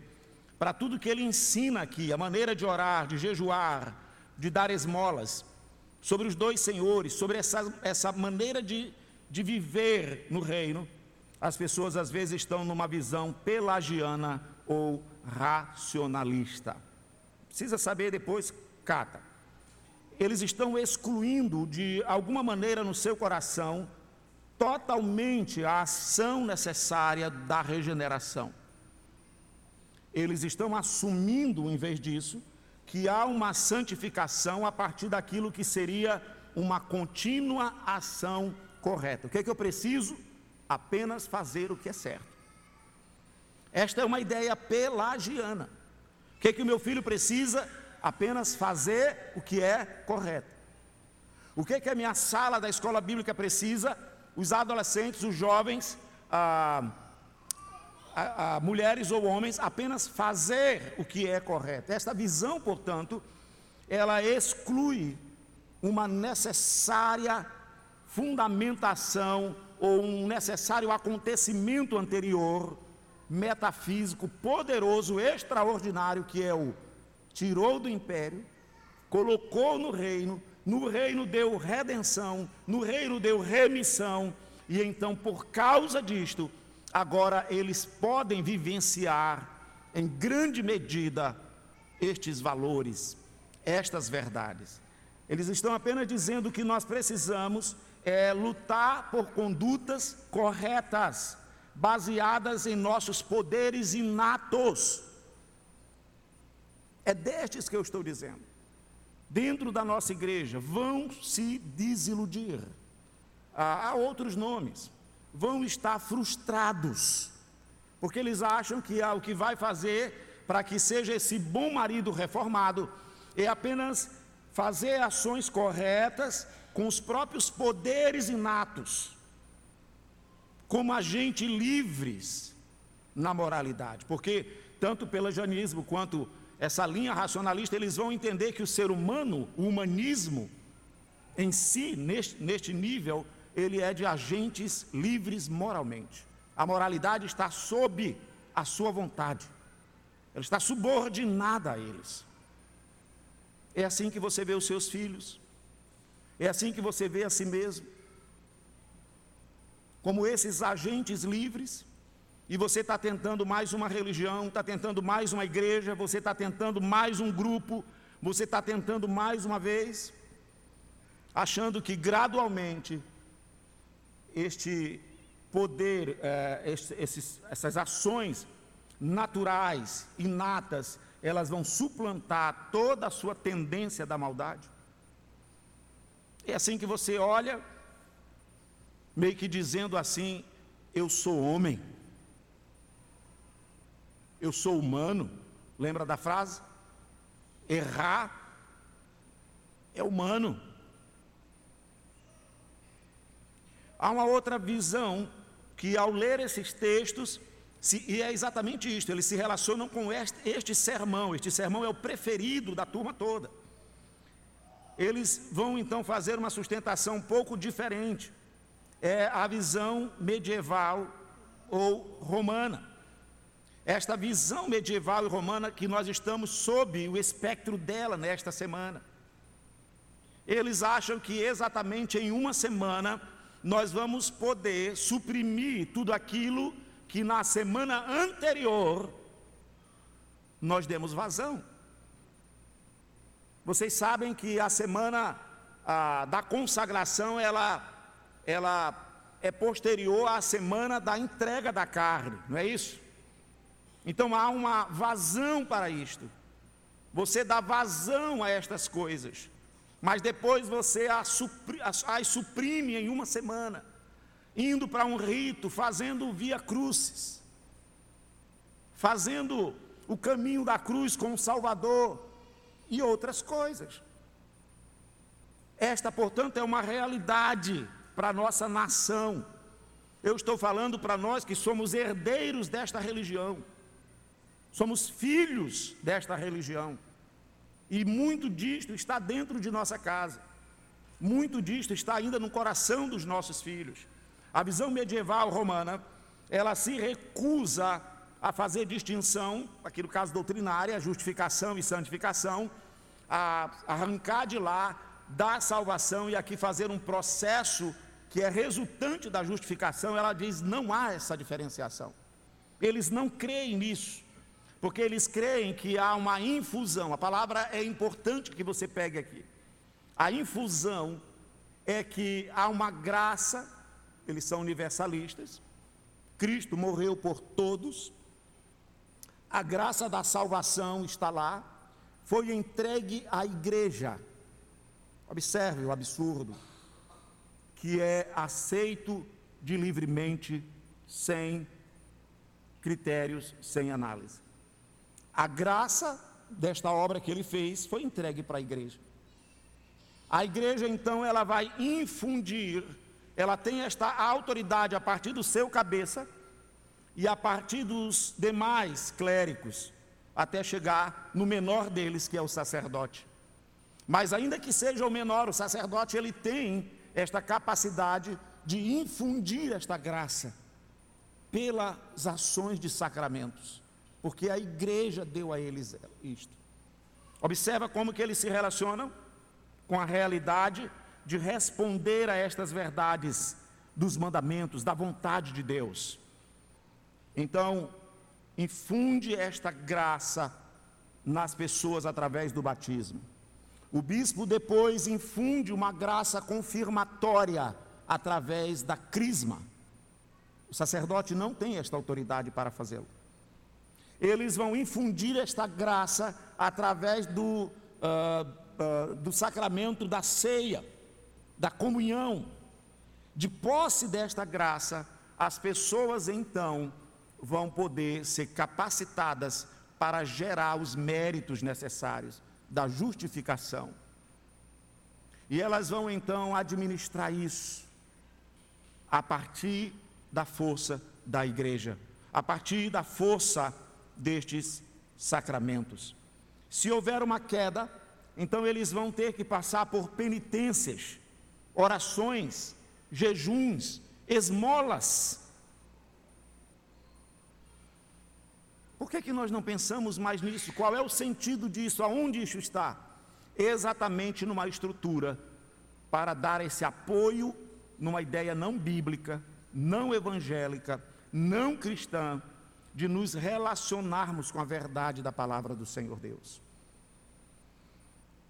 Speaker 1: para tudo que ele ensina aqui, a maneira de orar, de jejuar, de dar esmolas, sobre os dois senhores, sobre essa, essa maneira de, de viver no reino, as pessoas às vezes estão numa visão pelagiana ou racionalista. Precisa saber depois, cata. Eles estão excluindo de alguma maneira no seu coração totalmente a ação necessária da regeneração. Eles estão assumindo, em vez disso, que há uma santificação a partir daquilo que seria uma contínua ação correta. O que é que eu preciso? Apenas fazer o que é certo. Esta é uma ideia pelagiana. O que é que o meu filho precisa? Apenas fazer o que é correto. O que é que a minha sala da escola bíblica precisa? Os adolescentes, os jovens, ah, a, a mulheres ou homens, apenas fazer o que é correto. Esta visão, portanto, ela exclui uma necessária fundamentação ou um necessário acontecimento anterior, metafísico, poderoso, extraordinário, que é o tirou do império, colocou no reino, no reino deu redenção, no reino deu remissão, e então, por causa disto, agora eles podem vivenciar em grande medida estes valores, estas verdades. Eles estão apenas dizendo que nós precisamos é lutar por condutas corretas, baseadas em nossos poderes inatos. É destes que eu estou dizendo. Dentro da nossa igreja, vão se desiludir. Ah, há outros nomes. Vão estar frustrados, porque eles acham que ah, o que vai fazer para que seja esse bom marido reformado é apenas fazer ações corretas com os próprios poderes inatos, como agentes livres na moralidade, porque tanto pelo janismo quanto essa linha racionalista, eles vão entender que o ser humano, o humanismo em si, neste, neste nível, ele é de agentes livres moralmente. A moralidade está sob a sua vontade, ela está subordinada a eles. É assim que você vê os seus filhos, é assim que você vê a si mesmo, como esses agentes livres e você está tentando mais uma religião, está tentando mais uma igreja, você está tentando mais um grupo, você está tentando mais uma vez, achando que gradualmente este poder, é, esses, essas ações naturais, inatas, elas vão suplantar toda a sua tendência da maldade. É assim que você olha, meio que dizendo assim: eu sou homem eu sou humano, lembra da frase? Errar é humano. Há uma outra visão que, ao ler esses textos, se, e é exatamente isto, eles se relacionam com este, este sermão. Este sermão é o preferido da turma toda. Eles vão então fazer uma sustentação um pouco diferente. É a visão medieval ou romana esta visão medieval e romana que nós estamos sob o espectro dela nesta semana. Eles acham que exatamente em uma semana nós vamos poder suprimir tudo aquilo que na semana anterior nós demos vazão. Vocês sabem que a semana da consagração ela, ela é posterior à semana da entrega da carne, não é isso? Então há uma vazão para isto. Você dá vazão a estas coisas, mas depois você as, supri, as, as suprime em uma semana, indo para um rito, fazendo via crucis, fazendo o caminho da cruz com o Salvador e outras coisas. Esta, portanto, é uma realidade para a nossa nação. Eu estou falando para nós que somos herdeiros desta religião. Somos filhos desta religião. E muito disto está dentro de nossa casa. Muito disto está ainda no coração dos nossos filhos. A visão medieval romana, ela se recusa a fazer distinção, aqui no caso doutrinária, justificação e santificação, a arrancar de lá da salvação e aqui fazer um processo que é resultante da justificação, ela diz não há essa diferenciação. Eles não creem nisso porque eles creem que há uma infusão. A palavra é importante que você pegue aqui. A infusão é que há uma graça, eles são universalistas. Cristo morreu por todos. A graça da salvação está lá, foi entregue à igreja. Observe o absurdo, que é aceito de livremente, sem critérios, sem análise. A graça desta obra que ele fez foi entregue para a igreja. A igreja então ela vai infundir, ela tem esta autoridade a partir do seu cabeça e a partir dos demais clérigos, até chegar no menor deles, que é o sacerdote. Mas ainda que seja o menor, o sacerdote ele tem esta capacidade de infundir esta graça pelas ações de sacramentos porque a igreja deu a eles isto. Observa como que eles se relacionam com a realidade de responder a estas verdades dos mandamentos, da vontade de Deus. Então, infunde esta graça nas pessoas através do batismo. O bispo depois infunde uma graça confirmatória através da crisma. O sacerdote não tem esta autoridade para fazê-lo eles vão infundir esta graça através do, uh, uh, do sacramento da ceia, da comunhão. De posse desta graça, as pessoas então vão poder ser capacitadas para gerar os méritos necessários da justificação. E elas vão então administrar isso a partir da força da igreja, a partir da força destes sacramentos. Se houver uma queda, então eles vão ter que passar por penitências, orações, jejuns, esmolas. Por que, que nós não pensamos mais nisso? Qual é o sentido disso? Aonde isso está? Exatamente numa estrutura para dar esse apoio numa ideia não bíblica, não evangélica, não cristã, de nos relacionarmos com a verdade da palavra do Senhor Deus.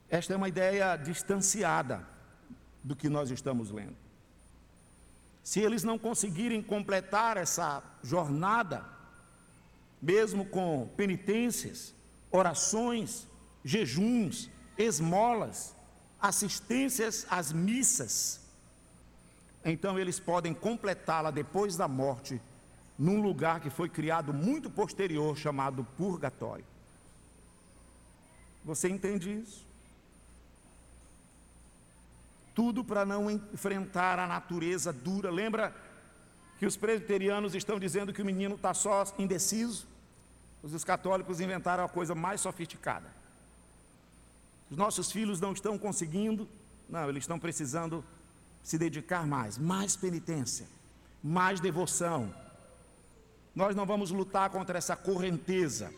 Speaker 1: Esta é uma ideia distanciada do que nós estamos lendo. Se eles não conseguirem completar essa jornada, mesmo com penitências, orações, jejuns, esmolas, assistências às missas, então eles podem completá-la depois da morte num lugar que foi criado muito posterior, chamado purgatório. Você entende isso? Tudo para não enfrentar a natureza dura. Lembra que os presbiterianos estão dizendo que o menino está só indeciso? Os católicos inventaram a coisa mais sofisticada. Os nossos filhos não estão conseguindo, não, eles estão precisando se dedicar mais, mais penitência, mais devoção, nós não vamos lutar contra essa correnteza.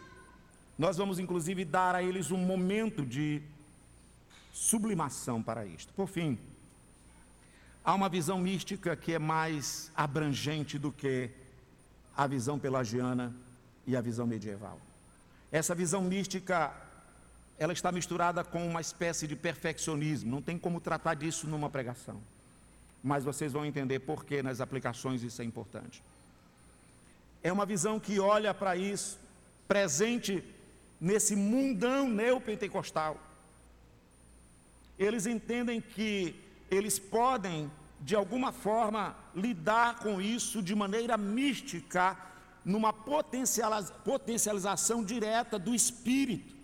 Speaker 1: Nós vamos, inclusive, dar a eles um momento de sublimação para isto. Por fim, há uma visão mística que é mais abrangente do que a visão pelagiana e a visão medieval. Essa visão mística, ela está misturada com uma espécie de perfeccionismo. Não tem como tratar disso numa pregação. Mas vocês vão entender por que nas aplicações isso é importante. É uma visão que olha para isso, presente nesse mundão neopentecostal. Eles entendem que eles podem, de alguma forma, lidar com isso de maneira mística, numa potencialização direta do espírito,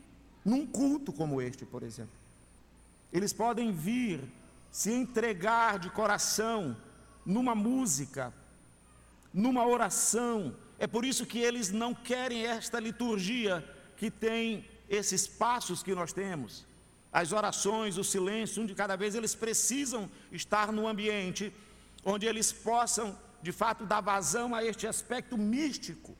Speaker 1: num culto como este, por exemplo. Eles podem vir se entregar de coração numa música, numa oração, é por isso que eles não querem esta liturgia que tem esses passos que nós temos. As orações, o silêncio, um de cada vez, eles precisam estar no ambiente onde eles possam, de fato, dar vazão a este aspecto místico.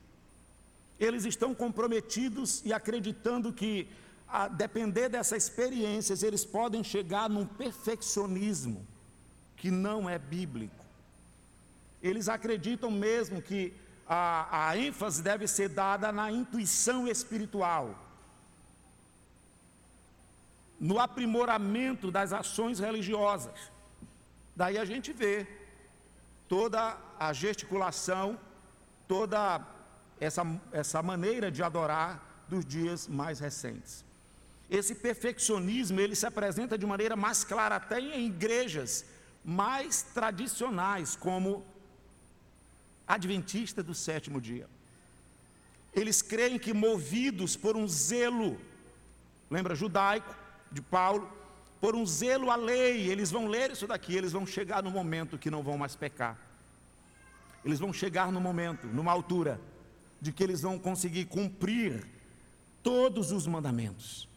Speaker 1: Eles estão comprometidos e acreditando que, a depender dessas experiências, eles podem chegar num perfeccionismo que não é bíblico. Eles acreditam mesmo que a, a ênfase deve ser dada na intuição espiritual, no aprimoramento das ações religiosas. Daí a gente vê toda a gesticulação, toda essa, essa maneira de adorar dos dias mais recentes. Esse perfeccionismo, ele se apresenta de maneira mais clara até em igrejas mais tradicionais, como adventista do sétimo dia. Eles creem que movidos por um zelo, lembra judaico de Paulo, por um zelo à lei, eles vão ler isso daqui, eles vão chegar no momento que não vão mais pecar. Eles vão chegar no momento, numa altura, de que eles vão conseguir cumprir todos os mandamentos.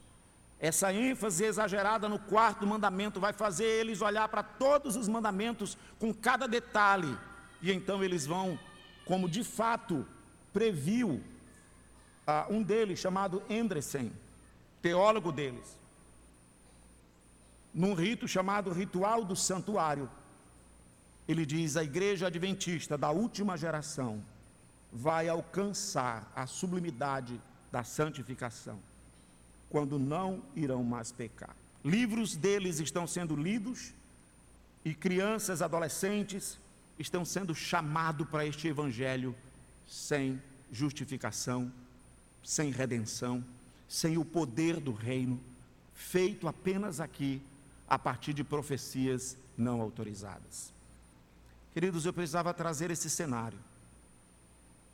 Speaker 1: Essa ênfase exagerada no quarto mandamento vai fazer eles olhar para todos os mandamentos com cada detalhe, e então eles vão, como de fato previu uh, um deles chamado Endresen, teólogo deles, num rito chamado Ritual do Santuário. Ele diz: a igreja adventista da última geração vai alcançar a sublimidade da santificação, quando não irão mais pecar. Livros deles estão sendo lidos e crianças, adolescentes estão sendo chamados para este evangelho sem justificação, sem redenção, sem o poder do reino, feito apenas aqui a partir de profecias não autorizadas. Queridos, eu precisava trazer esse cenário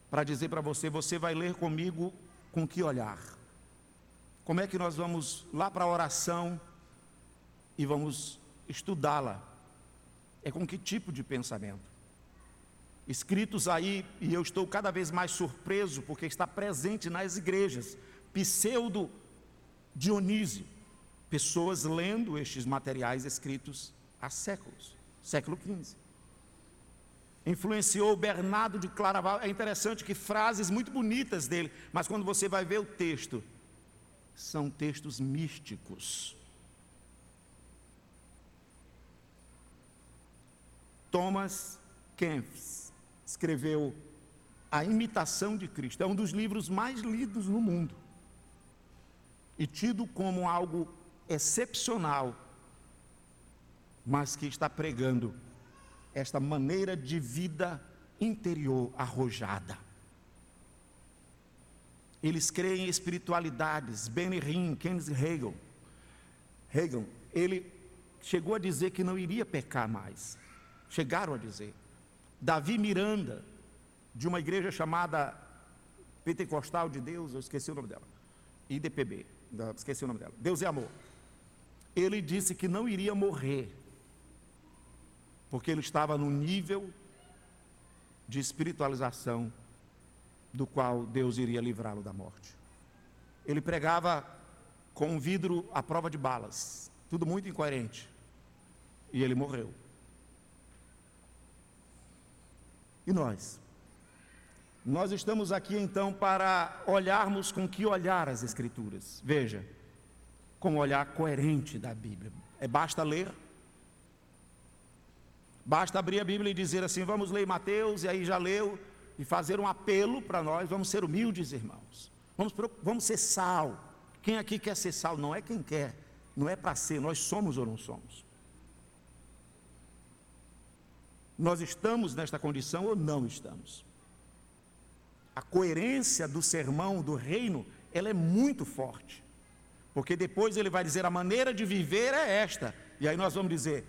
Speaker 1: para dizer para você: você vai ler comigo com que olhar? Como é que nós vamos lá para a oração e vamos estudá-la? É com que tipo de pensamento? Escritos aí, e eu estou cada vez mais surpreso porque está presente nas igrejas, pseudo Dionísio, pessoas lendo estes materiais escritos há séculos, século XV. Influenciou Bernardo de Claraval. É interessante que frases muito bonitas dele, mas quando você vai ver o texto, são textos místicos. Thomas Kempis escreveu A Imitação de Cristo. É um dos livros mais lidos no mundo e tido como algo excepcional, mas que está pregando esta maneira de vida interior arrojada. Eles creem em espiritualidades. Benny Hinn, Kenneth Hagel, Hagel, ele chegou a dizer que não iria pecar mais. Chegaram a dizer. Davi Miranda, de uma igreja chamada Pentecostal de Deus, eu esqueci o nome dela, IDPB, esqueci o nome dela, Deus é Amor ele disse que não iria morrer, porque ele estava no nível de espiritualização do qual Deus iria livrá-lo da morte. Ele pregava com um vidro à prova de balas, tudo muito incoerente, e ele morreu. E nós? Nós estamos aqui então para olharmos com que olhar as Escrituras. Veja, com um olhar coerente da Bíblia. É basta ler. Basta abrir a Bíblia e dizer assim: vamos ler Mateus, e aí já leu, e fazer um apelo para nós, vamos ser humildes, irmãos. Vamos, vamos ser sal. Quem aqui quer ser sal? Não é quem quer, não é para ser, nós somos ou não somos. Nós estamos nesta condição ou não estamos? A coerência do sermão do reino, ela é muito forte. Porque depois ele vai dizer: a maneira de viver é esta. E aí nós vamos dizer: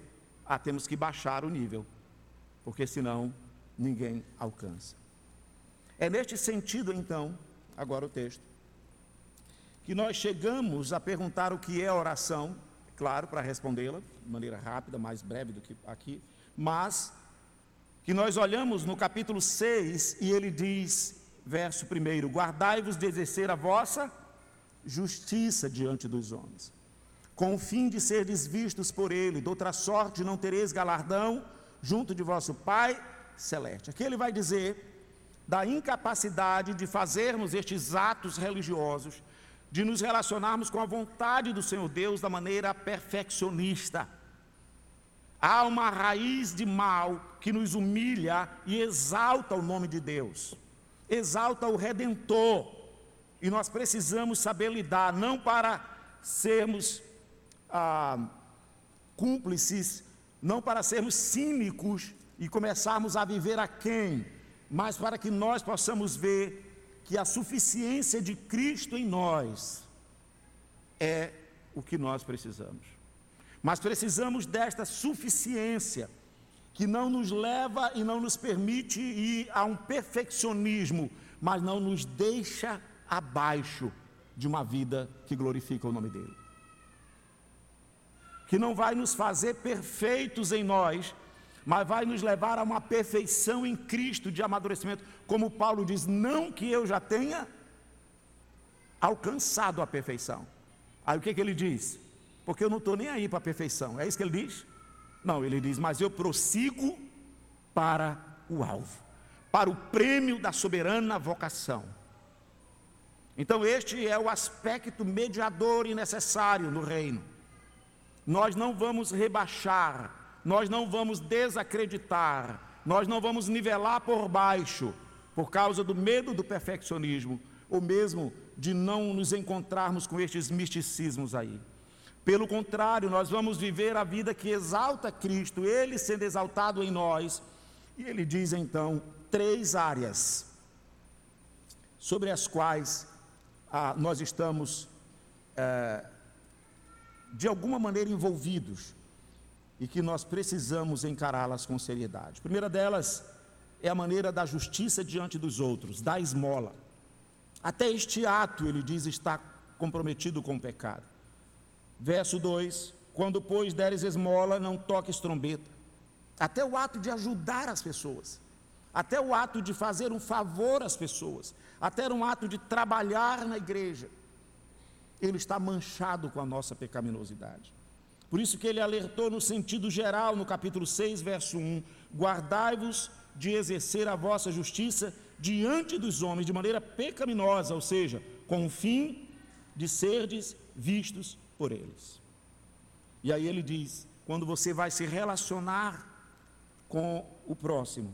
Speaker 1: ah, temos que baixar o nível, porque senão ninguém alcança. É neste sentido, então, agora o texto, que nós chegamos a perguntar o que é oração, claro, para respondê-la de maneira rápida, mais breve do que aqui, mas que nós olhamos no capítulo 6 e ele diz, verso 1: Guardai-vos de exercer a vossa justiça diante dos homens, com o fim de serdes vistos por ele, de outra sorte não tereis galardão junto de vosso Pai celeste. Aqui ele vai dizer da incapacidade de fazermos estes atos religiosos, de nos relacionarmos com a vontade do Senhor Deus da maneira perfeccionista. Há uma raiz de mal que nos humilha e exalta o nome de Deus, exalta o Redentor, e nós precisamos saber lidar, não para sermos ah, cúmplices, não para sermos cínicos e começarmos a viver a quem, mas para que nós possamos ver que a suficiência de Cristo em nós é o que nós precisamos. Mas precisamos desta suficiência que não nos leva e não nos permite ir a um perfeccionismo, mas não nos deixa abaixo de uma vida que glorifica o nome dele. Que não vai nos fazer perfeitos em nós, mas vai nos levar a uma perfeição em Cristo de amadurecimento, como Paulo diz: não que eu já tenha alcançado a perfeição. Aí o que, que ele diz? Porque eu não estou nem aí para a perfeição, é isso que ele diz? Não, ele diz, mas eu prossigo para o alvo, para o prêmio da soberana vocação. Então, este é o aspecto mediador e necessário no reino. Nós não vamos rebaixar, nós não vamos desacreditar, nós não vamos nivelar por baixo, por causa do medo do perfeccionismo, ou mesmo de não nos encontrarmos com estes misticismos aí. Pelo contrário, nós vamos viver a vida que exalta Cristo, Ele sendo exaltado em nós. E ele diz então três áreas sobre as quais ah, nós estamos, eh, de alguma maneira, envolvidos e que nós precisamos encará-las com seriedade. A primeira delas é a maneira da justiça diante dos outros, da esmola. Até este ato, ele diz, está comprometido com o pecado. Verso 2: Quando, pois, deres esmola, não toques trombeta. Até o ato de ajudar as pessoas, até o ato de fazer um favor às pessoas, até um ato de trabalhar na igreja, ele está manchado com a nossa pecaminosidade. Por isso que ele alertou no sentido geral, no capítulo 6, verso 1: Guardai-vos de exercer a vossa justiça diante dos homens de maneira pecaminosa, ou seja, com o fim de serdes vistos por eles. E aí ele diz: quando você vai se relacionar com o próximo,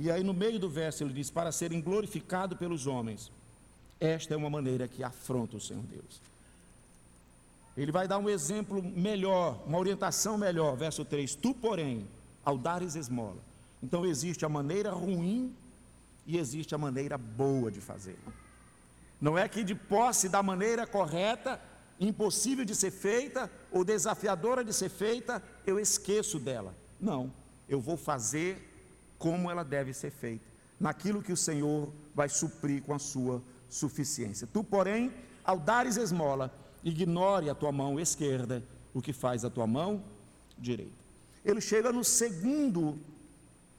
Speaker 1: e aí no meio do verso ele diz: para serem glorificados pelos homens, esta é uma maneira que afronta o Senhor Deus. Ele vai dar um exemplo melhor, uma orientação melhor, verso 3: Tu, porém, ao dares esmola. Então existe a maneira ruim e existe a maneira boa de fazer. Não é que de posse da maneira correta, impossível de ser feita ou desafiadora de ser feita, eu esqueço dela. Não, eu vou fazer como ela deve ser feita, naquilo que o Senhor vai suprir com a sua suficiência. Tu, porém, ao dares esmola, ignore a tua mão esquerda o que faz a tua mão direita. Ele chega no segundo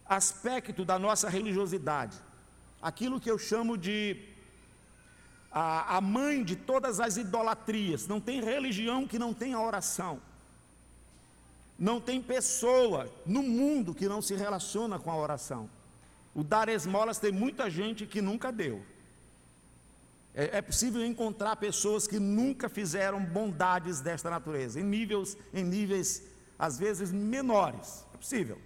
Speaker 1: aspecto da nossa religiosidade, aquilo que eu chamo de a, a mãe de todas as idolatrias. Não tem religião que não tenha oração. Não tem pessoa no mundo que não se relaciona com a oração. O dar esmolas tem muita gente que nunca deu. É, é, possível encontrar pessoas que nunca fizeram bondades desta natureza, em níveis, em níveis às vezes menores. É possível.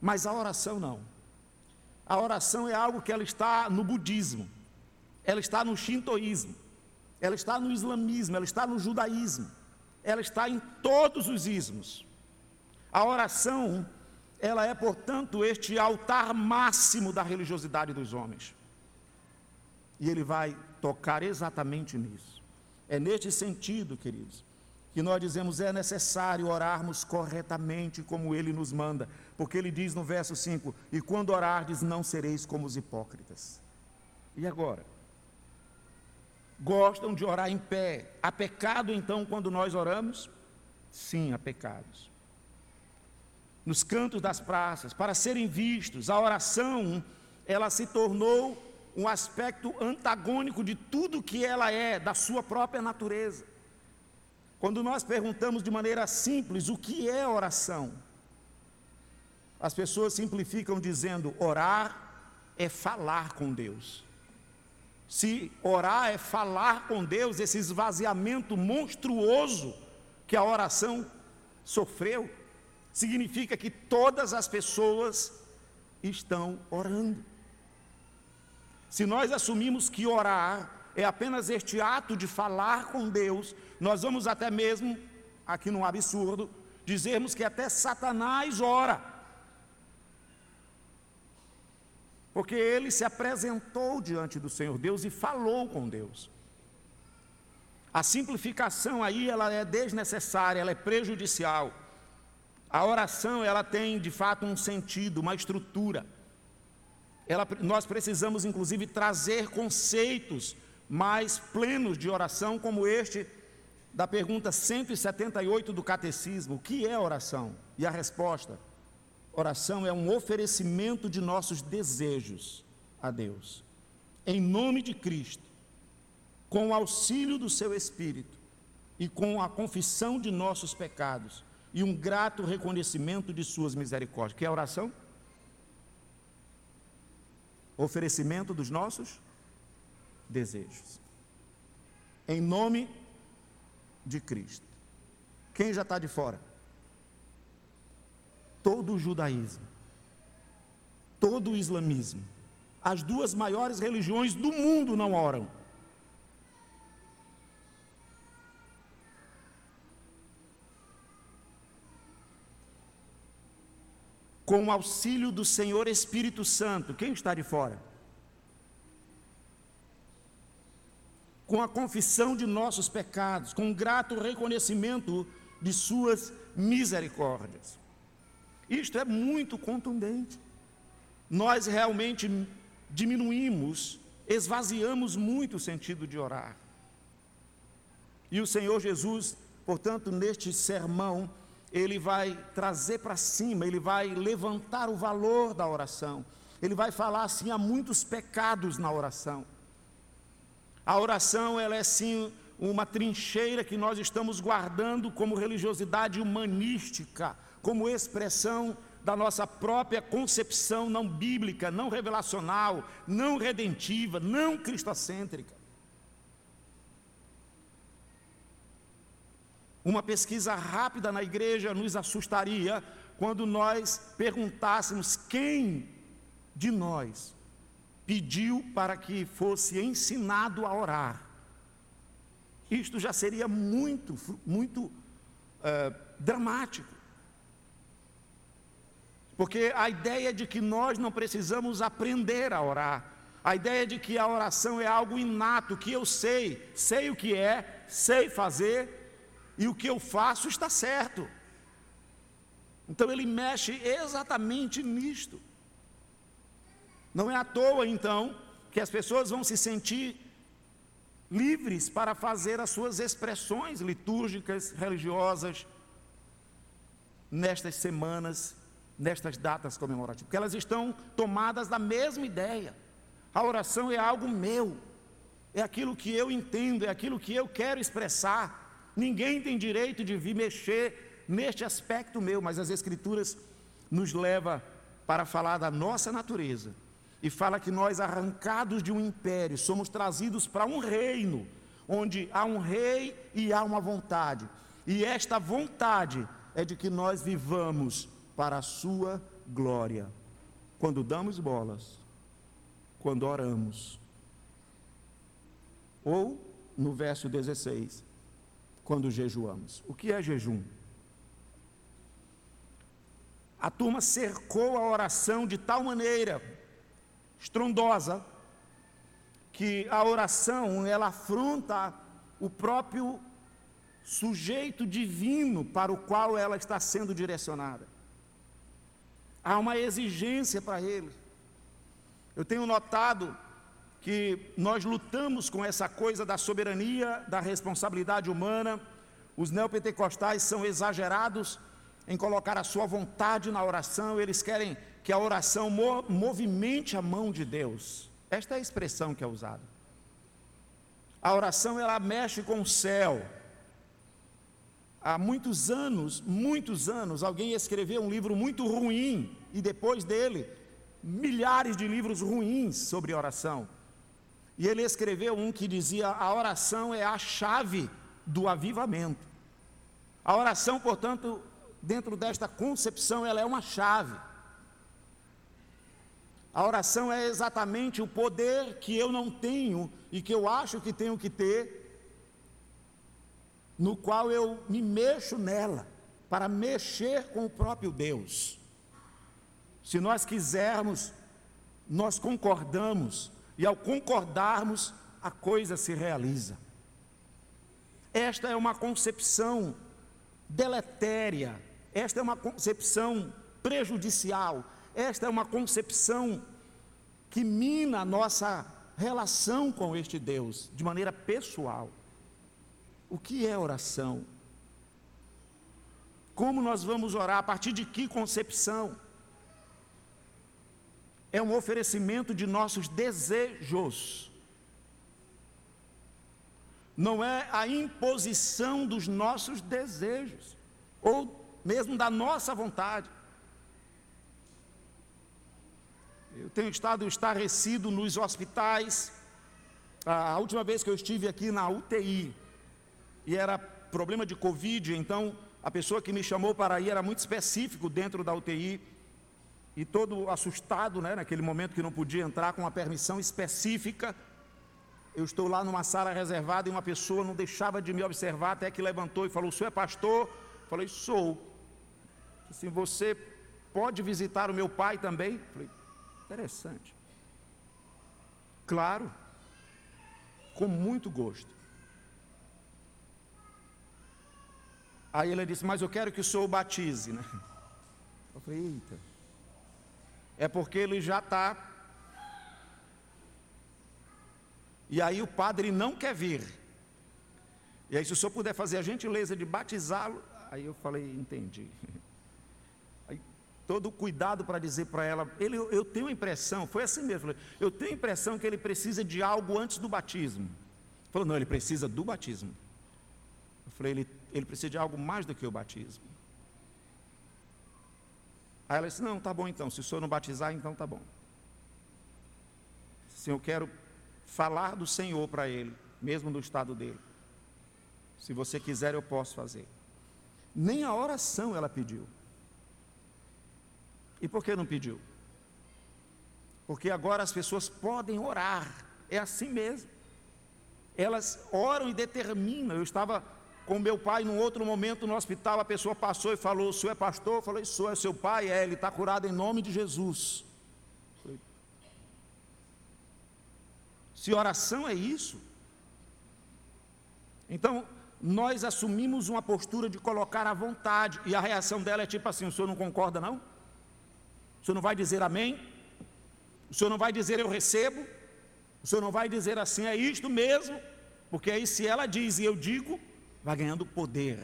Speaker 1: Mas a oração não. A oração é algo que ela está no budismo, ela está no shintoísmo, ela está no islamismo, ela está no judaísmo, ela está em todos os ismos. A oração, ela é, portanto, este altar máximo da religiosidade dos homens. E ele vai tocar exatamente nisso. É neste sentido, queridos, que nós dizemos é necessário orarmos corretamente como ele nos manda, porque ele diz no verso 5: E quando orardes, não sereis como os hipócritas. E agora? Gostam de orar em pé. Há pecado então quando nós oramos? Sim, há pecados. Nos cantos das praças, para serem vistos, a oração, ela se tornou um aspecto antagônico de tudo que ela é, da sua própria natureza. Quando nós perguntamos de maneira simples o que é oração, as pessoas simplificam dizendo: orar é falar com Deus. Se orar é falar com Deus, esse esvaziamento monstruoso que a oração sofreu, significa que todas as pessoas estão orando. Se nós assumimos que orar é apenas este ato de falar com Deus, nós vamos até mesmo, aqui num absurdo, dizermos que até Satanás ora. Porque ele se apresentou diante do Senhor Deus e falou com Deus. A simplificação aí ela é desnecessária, ela é prejudicial. A oração ela tem de fato um sentido, uma estrutura. Ela, nós precisamos inclusive trazer conceitos mais plenos de oração, como este da pergunta 178 do Catecismo: o que é oração? E a resposta: oração é um oferecimento de nossos desejos a Deus, em nome de Cristo, com o auxílio do seu Espírito e com a confissão de nossos pecados e um grato reconhecimento de suas misericórdias. Que é a oração? Oferecimento dos nossos desejos. Em nome de Cristo. Quem já está de fora? Todo o judaísmo, todo o islamismo, as duas maiores religiões do mundo não oram. Com o auxílio do Senhor Espírito Santo, quem está de fora? com a confissão de nossos pecados, com um grato reconhecimento de Suas misericórdias. Isto é muito contundente. Nós realmente diminuímos, esvaziamos muito o sentido de orar. E o Senhor Jesus, portanto, neste sermão, ele vai trazer para cima, ele vai levantar o valor da oração. Ele vai falar assim: há muitos pecados na oração. A oração, ela é sim uma trincheira que nós estamos guardando como religiosidade humanística, como expressão da nossa própria concepção não bíblica, não revelacional, não redentiva, não cristocêntrica. Uma pesquisa rápida na igreja nos assustaria quando nós perguntássemos quem de nós pediu para que fosse ensinado a orar. Isto já seria muito, muito uh, dramático. Porque a ideia de que nós não precisamos aprender a orar, a ideia de que a oração é algo inato, que eu sei, sei o que é, sei fazer, e o que eu faço está certo. Então ele mexe exatamente nisto. Não é à toa, então, que as pessoas vão se sentir livres para fazer as suas expressões litúrgicas, religiosas, nestas semanas, nestas datas comemorativas, porque elas estão tomadas da mesma ideia. A oração é algo meu, é aquilo que eu entendo, é aquilo que eu quero expressar. Ninguém tem direito de vir mexer neste aspecto meu, mas as Escrituras nos leva para falar da nossa natureza e fala que nós, arrancados de um império, somos trazidos para um reino, onde há um rei e há uma vontade, e esta vontade é de que nós vivamos para a Sua glória. Quando damos bolas, quando oramos, ou no verso 16, quando jejuamos. O que é jejum? A turma cercou a oração de tal maneira estrondosa, que a oração ela afronta o próprio sujeito divino para o qual ela está sendo direcionada. Há uma exigência para ele. Eu tenho notado que nós lutamos com essa coisa da soberania, da responsabilidade humana. Os neopentecostais são exagerados em colocar a sua vontade na oração, eles querem que a oração movimente a mão de Deus. Esta é a expressão que é usada. A oração ela mexe com o céu. Há muitos anos, muitos anos, alguém escreveu um livro muito ruim e depois dele milhares de livros ruins sobre oração. E ele escreveu um que dizia: a oração é a chave do avivamento. A oração, portanto, dentro desta concepção, ela é uma chave. A oração é exatamente o poder que eu não tenho e que eu acho que tenho que ter, no qual eu me mexo nela, para mexer com o próprio Deus. Se nós quisermos, nós concordamos, e ao concordarmos, a coisa se realiza. Esta é uma concepção deletéria, esta é uma concepção prejudicial, esta é uma concepção que mina a nossa relação com este Deus de maneira pessoal. O que é oração? Como nós vamos orar? A partir de que concepção? É um oferecimento de nossos desejos. Não é a imposição dos nossos desejos, ou mesmo da nossa vontade. Eu tenho estado estarrecido nos hospitais. A última vez que eu estive aqui na UTI, e era problema de Covid, então a pessoa que me chamou para ir era muito específico dentro da UTI, e todo assustado, né, naquele momento que não podia entrar com uma permissão específica. Eu estou lá numa sala reservada e uma pessoa não deixava de me observar, até que levantou e falou: O senhor é pastor? Eu falei: Sou. Assim, você pode visitar o meu pai também? Eu falei: Interessante. Claro, com muito gosto. Aí ele disse: Mas eu quero que o senhor o batize, né? Eu falei: Eita. É porque ele já está. E aí o padre não quer vir. E aí, se o senhor puder fazer a gentileza de batizá-lo, aí eu falei: Entendi. *laughs* todo o cuidado para dizer para ela, ele, eu tenho a impressão, foi assim mesmo, eu tenho a impressão que ele precisa de algo antes do batismo. Ele falou, não, ele precisa do batismo. Eu falei, ele, ele precisa de algo mais do que o batismo. Aí ela disse, não, tá bom então, se o senhor não batizar, então tá bom. Sim, eu quero falar do Senhor para ele, mesmo no estado dele. Se você quiser, eu posso fazer. Nem a oração ela pediu. E por que não pediu? Porque agora as pessoas podem orar, é assim mesmo. Elas oram e determinam. Eu estava com meu pai num outro momento no hospital, a pessoa passou e falou: O senhor é pastor? Eu falei: Sou, é seu pai? É, ele está curado em nome de Jesus. Falei, Se oração é isso, então nós assumimos uma postura de colocar à vontade, e a reação dela é tipo assim: O senhor não concorda, não? O senhor não vai dizer amém? O senhor não vai dizer eu recebo? O senhor não vai dizer assim, é isto mesmo? Porque aí, se ela diz e eu digo, vai ganhando poder,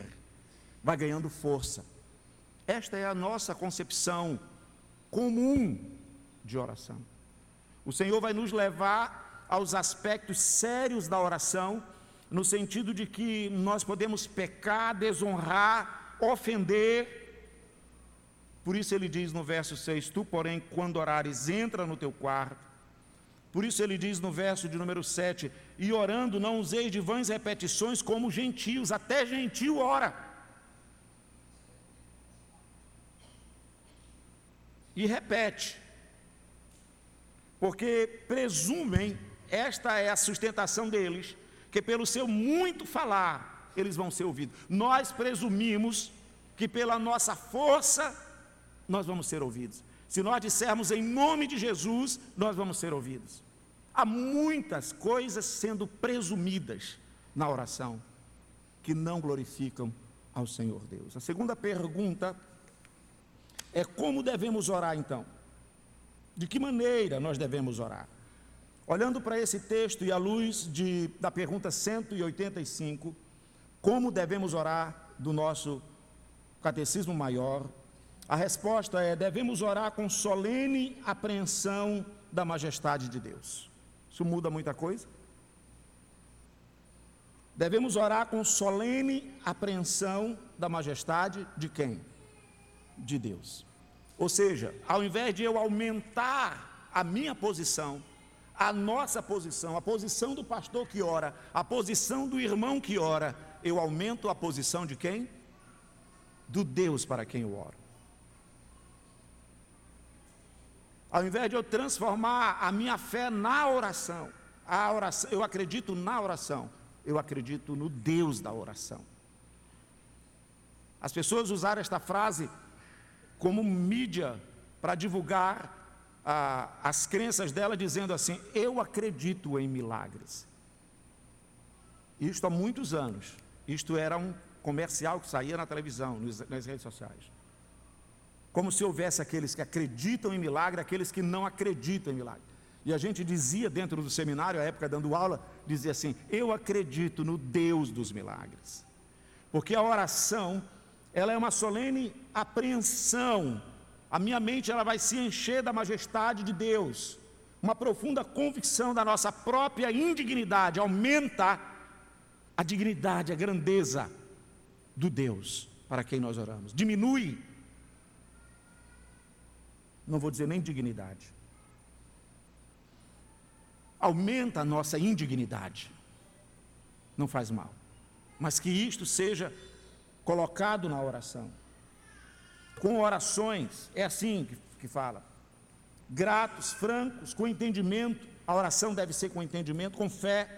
Speaker 1: vai ganhando força. Esta é a nossa concepção comum de oração. O Senhor vai nos levar aos aspectos sérios da oração, no sentido de que nós podemos pecar, desonrar, ofender, por isso ele diz no verso 6: Tu, porém, quando orares, entra no teu quarto. Por isso ele diz no verso de número 7: E orando, não useis de vãs repetições como gentios, até gentio ora. E repete, porque presumem, esta é a sustentação deles, que pelo seu muito falar, eles vão ser ouvidos. Nós presumimos que pela nossa força nós vamos ser ouvidos. Se nós dissermos em nome de Jesus, nós vamos ser ouvidos. Há muitas coisas sendo presumidas na oração que não glorificam ao Senhor Deus. A segunda pergunta é como devemos orar então? De que maneira nós devemos orar? Olhando para esse texto e à luz de, da pergunta 185, como devemos orar do nosso catecismo maior, a resposta é: devemos orar com solene apreensão da majestade de Deus. Isso muda muita coisa? Devemos orar com solene apreensão da majestade de quem? De Deus. Ou seja, ao invés de eu aumentar a minha posição, a nossa posição, a posição do pastor que ora, a posição do irmão que ora, eu aumento a posição de quem? Do Deus para quem eu oro. Ao invés de eu transformar a minha fé na oração, a oração, eu acredito na oração, eu acredito no Deus da oração. As pessoas usaram esta frase como mídia para divulgar ah, as crenças dela, dizendo assim: Eu acredito em milagres. Isto há muitos anos. Isto era um comercial que saía na televisão, nas redes sociais. Como se houvesse aqueles que acreditam em milagre, aqueles que não acreditam em milagre. E a gente dizia dentro do seminário, à época dando aula, dizia assim: Eu acredito no Deus dos milagres. Porque a oração, ela é uma solene apreensão. A minha mente ela vai se encher da majestade de Deus. Uma profunda convicção da nossa própria indignidade aumenta a dignidade, a grandeza do Deus para quem nós oramos. Diminui não vou dizer nem dignidade aumenta a nossa indignidade. Não faz mal. Mas que isto seja colocado na oração. Com orações, é assim que, que fala. Gratos, francos, com entendimento. A oração deve ser com entendimento, com fé,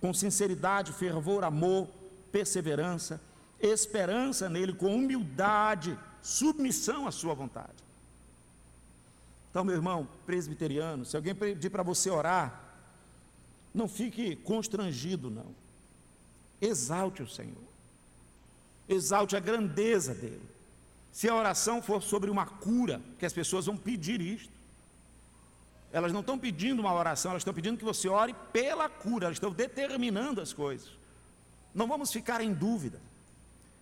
Speaker 1: com sinceridade, fervor, amor, perseverança, esperança nele, com humildade, submissão à sua vontade. Então, meu irmão presbiteriano, se alguém pedir para você orar, não fique constrangido, não. Exalte o Senhor. Exalte a grandeza dele. Se a oração for sobre uma cura, que as pessoas vão pedir isto. Elas não estão pedindo uma oração, elas estão pedindo que você ore pela cura, elas estão determinando as coisas. Não vamos ficar em dúvida.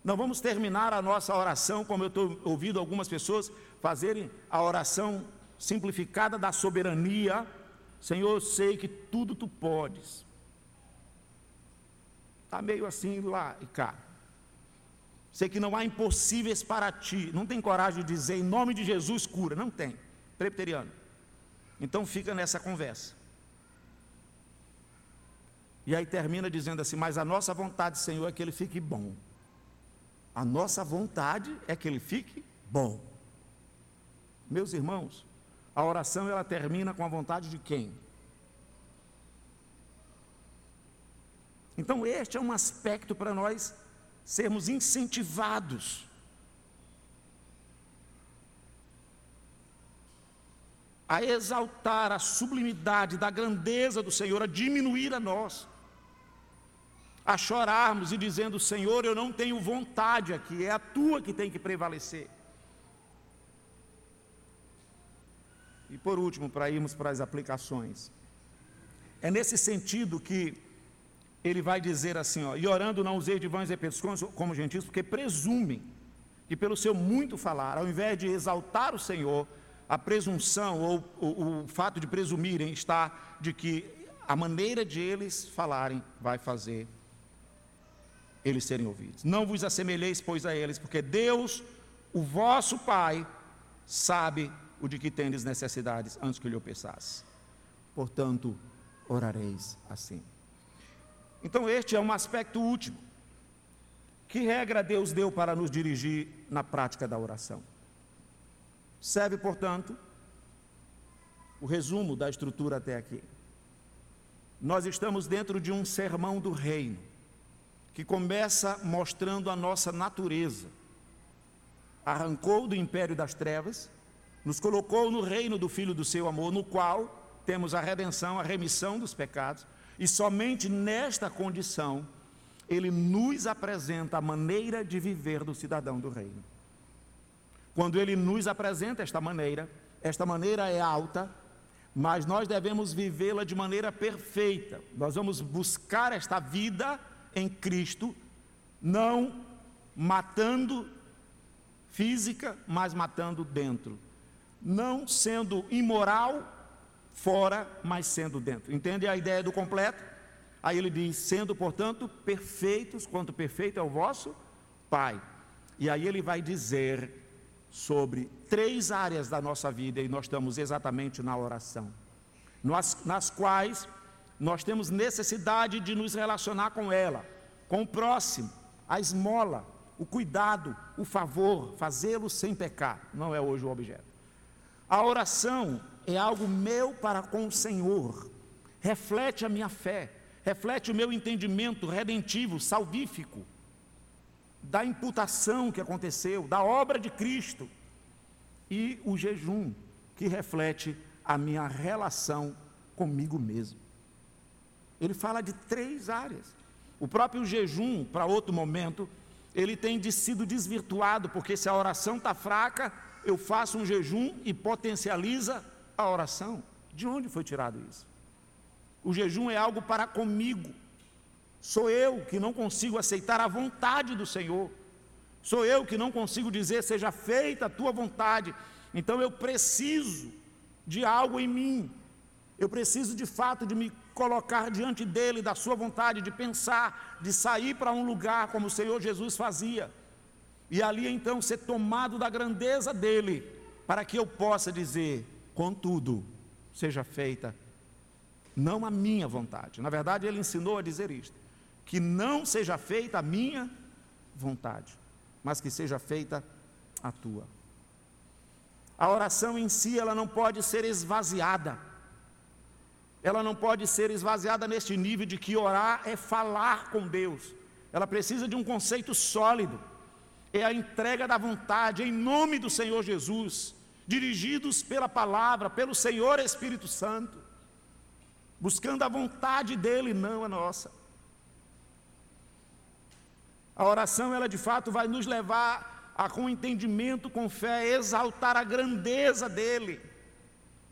Speaker 1: Não vamos terminar a nossa oração, como eu estou ouvindo algumas pessoas fazerem a oração simplificada da soberania, Senhor, eu sei que tudo tu podes. Está meio assim lá e cá. Sei que não há impossíveis para ti. Não tem coragem de dizer em nome de Jesus cura. Não tem. Preteriano. Então fica nessa conversa. E aí termina dizendo assim: Mas a nossa vontade, Senhor, é que ele fique bom. A nossa vontade é que ele fique bom. Meus irmãos, a oração ela termina com a vontade de quem? Então, este é um aspecto para nós sermos incentivados a exaltar a sublimidade da grandeza do Senhor, a diminuir a nós, a chorarmos e dizendo: Senhor, eu não tenho vontade aqui, é a tua que tem que prevalecer. E por último, para irmos para as aplicações, é nesse sentido que ele vai dizer assim: ó, e orando não usei de vãs repetições como gentios, porque presumem que pelo seu muito falar, ao invés de exaltar o Senhor, a presunção ou o, o fato de presumirem está de que a maneira de eles falarem vai fazer eles serem ouvidos. Não vos assemelheis, pois, a eles, porque Deus, o vosso Pai, sabe o de que tendes necessidades antes que lhe o peçasse. Portanto, orareis assim. Então, este é um aspecto último. Que regra Deus deu para nos dirigir na prática da oração? Serve, portanto, o resumo da estrutura até aqui. Nós estamos dentro de um sermão do reino, que começa mostrando a nossa natureza. Arrancou do império das trevas nos colocou no reino do Filho do seu amor, no qual temos a redenção, a remissão dos pecados, e somente nesta condição ele nos apresenta a maneira de viver do cidadão do reino. Quando ele nos apresenta esta maneira, esta maneira é alta, mas nós devemos vivê-la de maneira perfeita. Nós vamos buscar esta vida em Cristo, não matando física, mas matando dentro não sendo imoral fora, mas sendo dentro. Entende a ideia do completo? Aí ele diz: sendo, portanto, perfeitos, quanto perfeito é o vosso Pai. E aí ele vai dizer sobre três áreas da nossa vida, e nós estamos exatamente na oração, nas, nas quais nós temos necessidade de nos relacionar com ela, com o próximo, a esmola, o cuidado, o favor, fazê-lo sem pecar, não é hoje o objeto. A oração é algo meu para com o Senhor, reflete a minha fé, reflete o meu entendimento redentivo, salvífico, da imputação que aconteceu, da obra de Cristo, e o jejum, que reflete a minha relação comigo mesmo. Ele fala de três áreas. O próprio jejum, para outro momento, ele tem de sido desvirtuado, porque se a oração está fraca, eu faço um jejum e potencializa a oração. De onde foi tirado isso? O jejum é algo para comigo. Sou eu que não consigo aceitar a vontade do Senhor. Sou eu que não consigo dizer, seja feita a tua vontade. Então eu preciso de algo em mim. Eu preciso de fato de me colocar diante dele, da sua vontade, de pensar, de sair para um lugar como o Senhor Jesus fazia. E ali então ser tomado da grandeza dele, para que eu possa dizer: contudo, seja feita não a minha vontade. Na verdade, ele ensinou a dizer isto: que não seja feita a minha vontade, mas que seja feita a tua. A oração em si, ela não pode ser esvaziada. Ela não pode ser esvaziada neste nível de que orar é falar com Deus. Ela precisa de um conceito sólido. É a entrega da vontade em nome do Senhor Jesus, dirigidos pela palavra, pelo Senhor Espírito Santo, buscando a vontade dele, não a nossa. A oração, ela de fato vai nos levar a com entendimento, com fé, exaltar a grandeza dele,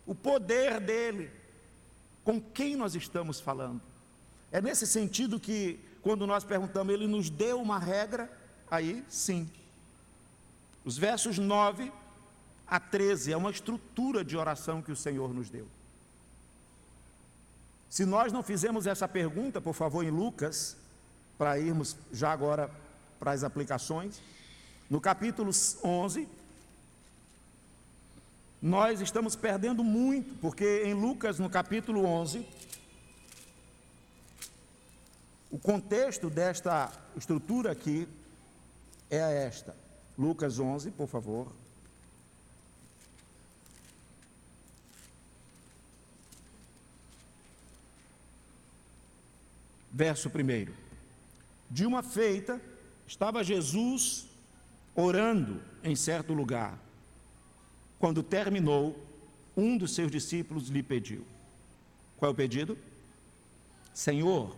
Speaker 1: o poder dele, com quem nós estamos falando. É nesse sentido que, quando nós perguntamos, ele nos deu uma regra, aí sim. Os versos 9 a 13 é uma estrutura de oração que o Senhor nos deu. Se nós não fizemos essa pergunta, por favor, em Lucas, para irmos já agora para as aplicações, no capítulo 11, nós estamos perdendo muito, porque em Lucas, no capítulo 11, o contexto desta estrutura aqui é esta. Lucas 11, por favor. Verso 1. De uma feita, estava Jesus orando em certo lugar. Quando terminou, um dos seus discípulos lhe pediu: Qual é o pedido? Senhor,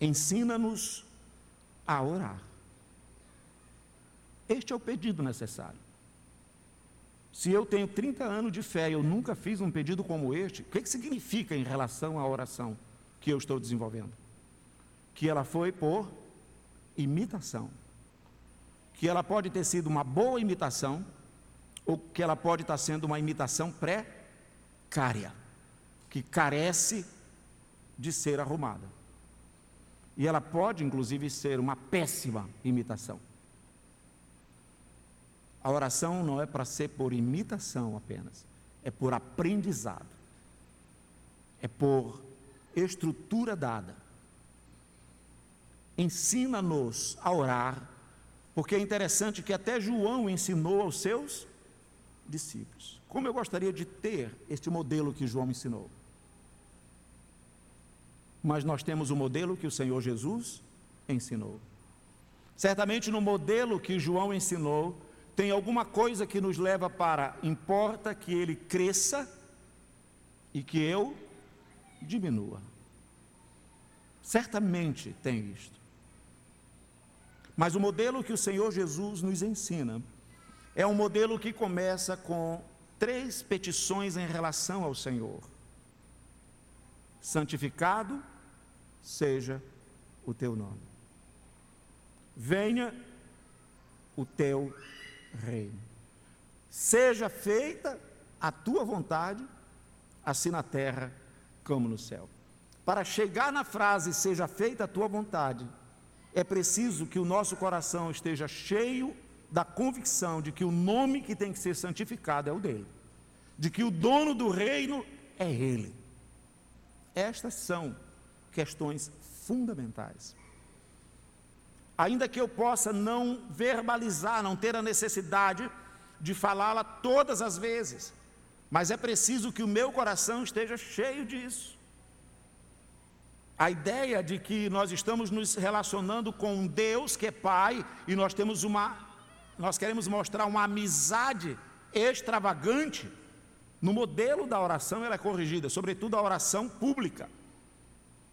Speaker 1: ensina-nos a orar. Este é o pedido necessário. Se eu tenho 30 anos de fé e eu nunca fiz um pedido como este, o que, que significa em relação à oração que eu estou desenvolvendo? Que ela foi por imitação que ela pode ter sido uma boa imitação ou que ela pode estar sendo uma imitação precária, que carece de ser arrumada. E ela pode, inclusive, ser uma péssima imitação. A oração não é para ser por imitação apenas, é por aprendizado, é por estrutura dada. Ensina-nos a orar porque é interessante que até João ensinou aos seus discípulos. Como eu gostaria de ter este modelo que João ensinou. Mas nós temos o modelo que o Senhor Jesus ensinou. Certamente no modelo que João ensinou, tem alguma coisa que nos leva para importa que ele cresça e que eu diminua. Certamente tem isto. Mas o modelo que o Senhor Jesus nos ensina é um modelo que começa com três petições em relação ao Senhor: santificado seja o teu nome, venha o teu reino, seja feita a tua vontade, assim na terra como no céu. Para chegar na frase seja feita a tua vontade, é preciso que o nosso coração esteja cheio da convicção de que o nome que tem que ser santificado é o dele, de que o dono do reino é ele. Estas são questões fundamentais. Ainda que eu possa não verbalizar, não ter a necessidade de falá-la todas as vezes, mas é preciso que o meu coração esteja cheio disso. A ideia de que nós estamos nos relacionando com um Deus que é Pai e nós temos uma nós queremos mostrar uma amizade extravagante, no modelo da oração ela é corrigida, sobretudo a oração pública.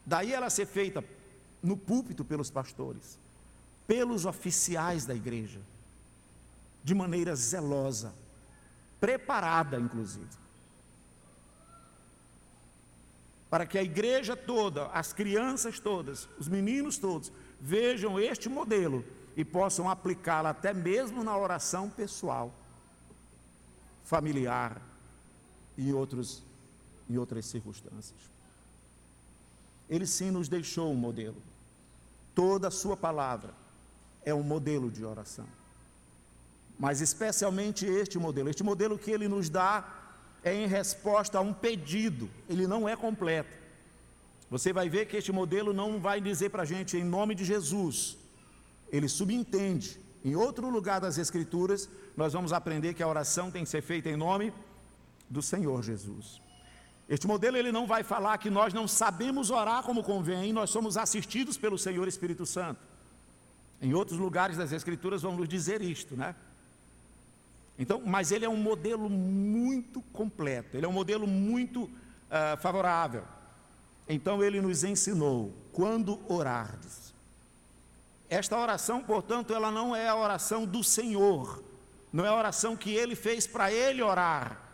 Speaker 1: Daí ela ser feita no púlpito pelos pastores, pelos oficiais da igreja, de maneira zelosa, preparada, inclusive. Para que a igreja toda, as crianças todas, os meninos todos, vejam este modelo e possam aplicá-lo até mesmo na oração pessoal, familiar e outros, em outras circunstâncias. Ele sim nos deixou um modelo. Toda a sua palavra é um modelo de oração. Mas especialmente este modelo, este modelo que ele nos dá é em resposta a um pedido, ele não é completo. Você vai ver que este modelo não vai dizer para a gente em nome de Jesus, ele subentende. Em outro lugar das Escrituras, nós vamos aprender que a oração tem que ser feita em nome do Senhor Jesus. Este modelo ele não vai falar que nós não sabemos orar como convém, nós somos assistidos pelo Senhor Espírito Santo. Em outros lugares das Escrituras vão nos dizer isto, né? Então, mas ele é um modelo muito completo, ele é um modelo muito uh, favorável. Então ele nos ensinou quando orardes. Esta oração, portanto, ela não é a oração do Senhor, não é a oração que ele fez para ele orar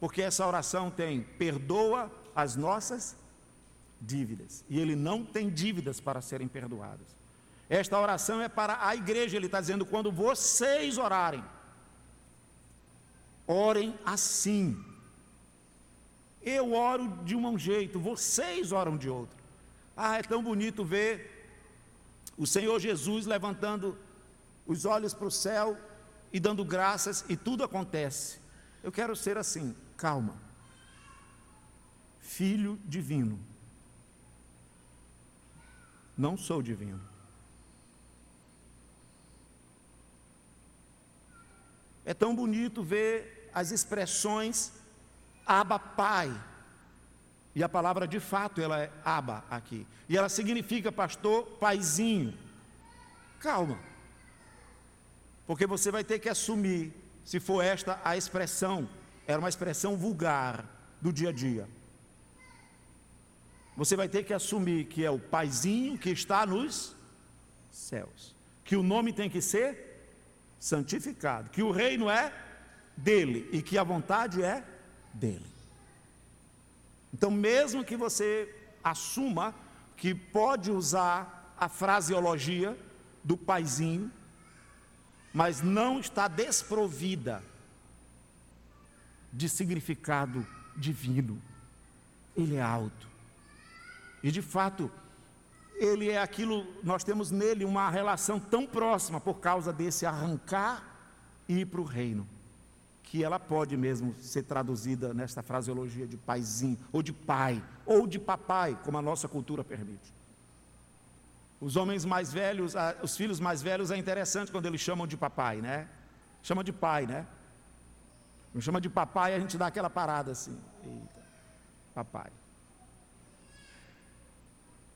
Speaker 1: porque essa oração tem perdoa as nossas dívidas, e ele não tem dívidas para serem perdoadas. Esta oração é para a igreja, ele está dizendo: quando vocês orarem, orem assim. Eu oro de um jeito, vocês oram de outro. Ah, é tão bonito ver o Senhor Jesus levantando os olhos para o céu e dando graças, e tudo acontece. Eu quero ser assim calma. Filho divino. Não sou divino. É tão bonito ver as expressões Aba Pai. E a palavra de fato ela é Aba aqui. E ela significa pastor paizinho. Calma. Porque você vai ter que assumir, se for esta a expressão era uma expressão vulgar do dia a dia. Você vai ter que assumir que é o paizinho que está nos céus, que o nome tem que ser santificado, que o reino é dele e que a vontade é dele. Então, mesmo que você assuma que pode usar a fraseologia do paizinho, mas não está desprovida de significado divino. Ele é alto. E de fato, ele é aquilo, nós temos nele uma relação tão próxima por causa desse arrancar e ir para o reino, que ela pode mesmo ser traduzida nesta fraseologia de paizinho, ou de pai, ou de papai, como a nossa cultura permite. Os homens mais velhos, os filhos mais velhos, é interessante quando eles chamam de papai, né? Chama de pai, né? Me chama de papai a gente dá aquela parada assim. Eita, papai.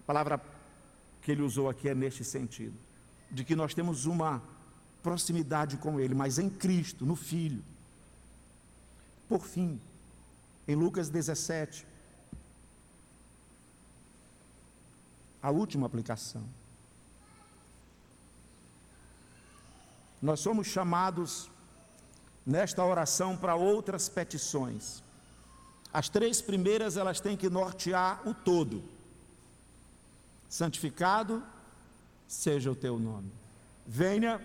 Speaker 1: A palavra que ele usou aqui é neste sentido, de que nós temos uma proximidade com ele, mas em Cristo, no Filho. Por fim, em Lucas 17, a última aplicação. Nós somos chamados nesta oração para outras petições. As três primeiras elas têm que nortear o todo. Santificado seja o teu nome. Venha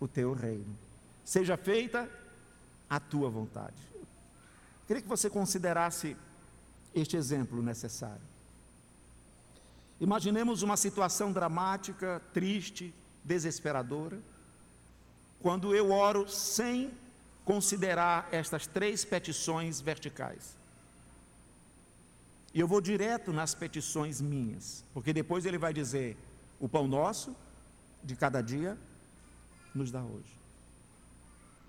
Speaker 1: o teu reino. Seja feita a tua vontade. Queria que você considerasse este exemplo necessário. Imaginemos uma situação dramática, triste, desesperadora quando eu oro sem considerar estas três petições verticais. E eu vou direto nas petições minhas, porque depois ele vai dizer: o pão nosso de cada dia nos dá hoje.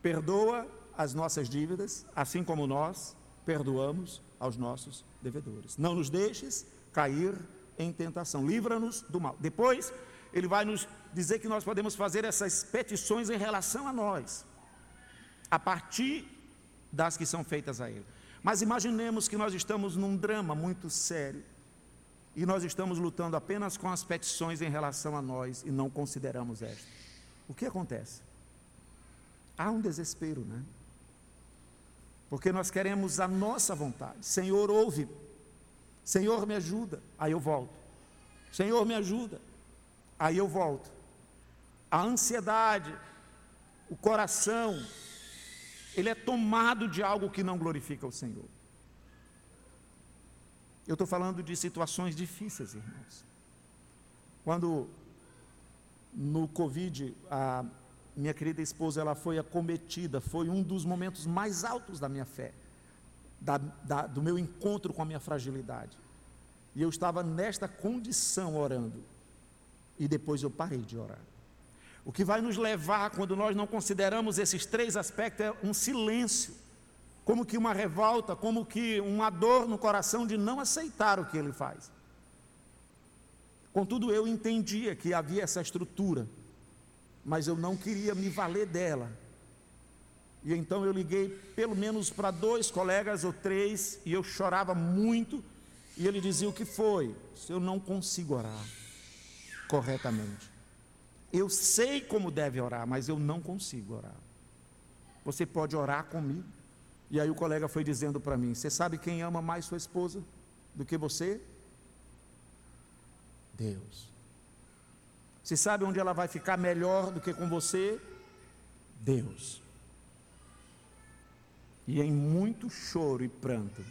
Speaker 1: Perdoa as nossas dívidas, assim como nós perdoamos aos nossos devedores. Não nos deixes cair em tentação, livra-nos do mal. Depois ele vai nos dizer que nós podemos fazer essas petições em relação a nós, a partir das que são feitas a Ele. Mas imaginemos que nós estamos num drama muito sério, e nós estamos lutando apenas com as petições em relação a nós e não consideramos esta. O que acontece? Há um desespero, né? Porque nós queremos a nossa vontade. Senhor, ouve. Senhor, me ajuda. Aí eu volto. Senhor, me ajuda. Aí eu volto. A ansiedade, o coração, ele é tomado de algo que não glorifica o Senhor. Eu estou falando de situações difíceis, irmãos. Quando no Covid, a minha querida esposa ela foi acometida, foi um dos momentos mais altos da minha fé, da, da, do meu encontro com a minha fragilidade. E eu estava nesta condição orando, e depois eu parei de orar. O que vai nos levar, quando nós não consideramos esses três aspectos, é um silêncio como que uma revolta, como que uma dor no coração de não aceitar o que ele faz. Contudo, eu entendia que havia essa estrutura, mas eu não queria me valer dela. E então eu liguei pelo menos para dois colegas ou três, e eu chorava muito, e ele dizia: O que foi? Se eu não consigo orar corretamente. Eu sei como deve orar, mas eu não consigo orar. Você pode orar comigo? E aí o colega foi dizendo para mim: Você sabe quem ama mais sua esposa do que você? Deus. Você sabe onde ela vai ficar melhor do que com você? Deus. E em muito choro e pranto,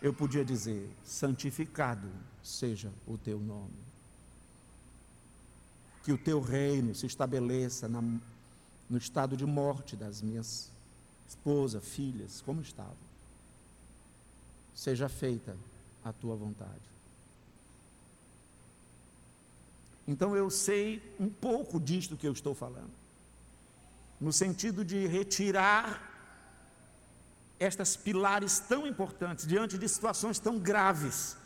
Speaker 1: eu podia dizer: Santificado seja o teu nome. Que o teu reino se estabeleça na, no estado de morte das minhas esposa, filhas, como estavam. Seja feita a tua vontade. Então eu sei um pouco disto que eu estou falando, no sentido de retirar estas pilares tão importantes diante de situações tão graves,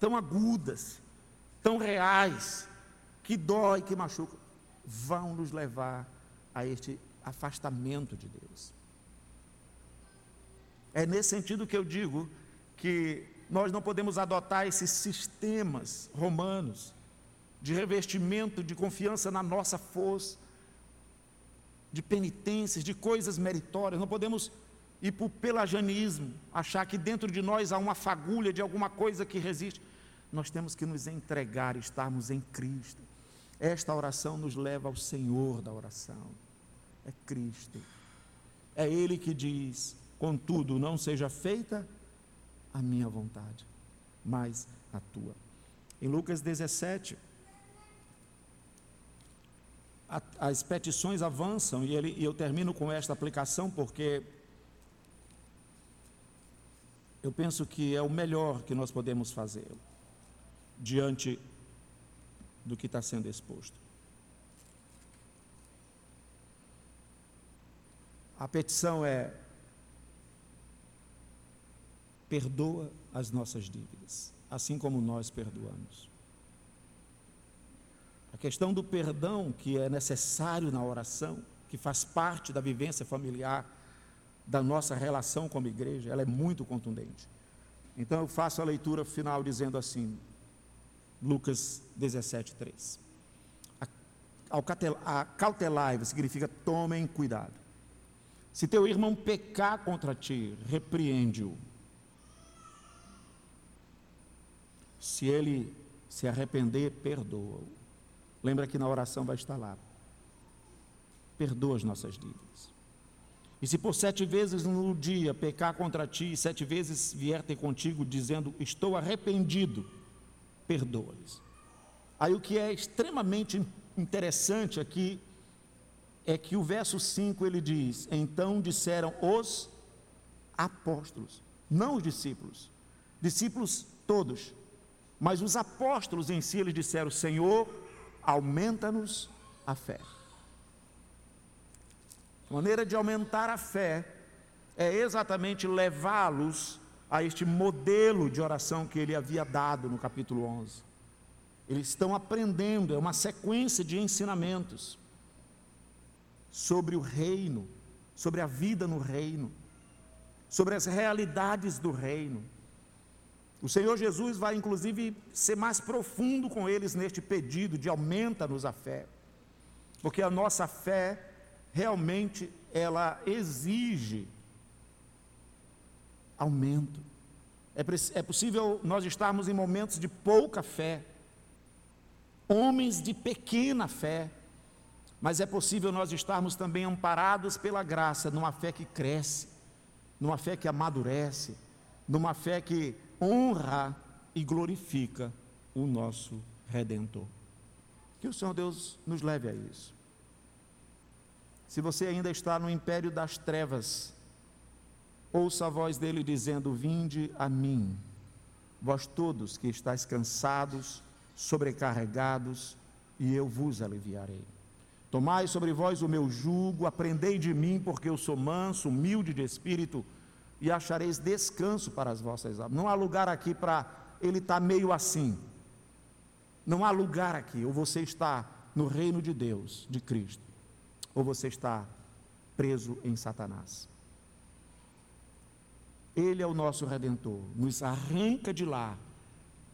Speaker 1: tão agudas, tão reais, que dói, que machucam, vão nos levar a este afastamento de Deus. É nesse sentido que eu digo que nós não podemos adotar esses sistemas romanos de revestimento, de confiança na nossa força, de penitências, de coisas meritórias. Não podemos ir para o pelagianismo, achar que dentro de nós há uma fagulha de alguma coisa que resiste. Nós temos que nos entregar, estarmos em Cristo. Esta oração nos leva ao Senhor da oração. É Cristo. É Ele que diz: Contudo, não seja feita a minha vontade, mas a tua. Em Lucas 17, a, as petições avançam e, ele, e eu termino com esta aplicação porque eu penso que é o melhor que nós podemos fazer diante do que está sendo exposto. A petição é perdoa as nossas dívidas, assim como nós perdoamos. A questão do perdão, que é necessário na oração, que faz parte da vivência familiar, da nossa relação como igreja, ela é muito contundente. Então eu faço a leitura final dizendo assim, Lucas 17, 3. Acautelai significa tomem cuidado. Se teu irmão pecar contra ti, repreende-o Se ele se arrepender, perdoa-o. Lembra que na oração vai estar lá. Perdoa as nossas dívidas. E se por sete vezes no dia pecar contra ti, e sete vezes vier ter contigo dizendo, estou arrependido, perdoa-lhes. Aí o que é extremamente interessante aqui é que o verso 5 ele diz: Então disseram os apóstolos, não os discípulos, discípulos todos, mas os apóstolos em si eles disseram: Senhor, aumenta-nos a fé. A maneira de aumentar a fé é exatamente levá-los a este modelo de oração que ele havia dado no capítulo 11. Eles estão aprendendo, é uma sequência de ensinamentos sobre o reino, sobre a vida no reino, sobre as realidades do reino O Senhor Jesus vai, inclusive, ser mais profundo com eles neste pedido de aumenta-nos a fé, porque a nossa fé realmente ela exige aumento. É, é possível nós estarmos em momentos de pouca fé, homens de pequena fé, mas é possível nós estarmos também amparados pela graça, numa fé que cresce, numa fé que amadurece, numa fé que honra e glorifica o nosso Redentor. Que o Senhor Deus nos leve a isso. Se você ainda está no império das trevas, ouça a voz dele dizendo: Vinde a mim, vós todos que estáis cansados, sobrecarregados, e eu vos aliviarei. Tomai sobre vós o meu jugo, aprendei de mim, porque eu sou manso, humilde de espírito, e achareis descanso para as vossas almas. Não há lugar aqui para ele estar tá meio assim. Não há lugar aqui. Ou você está no reino de Deus, de Cristo, ou você está preso em Satanás. Ele é o nosso redentor, nos arranca de lá,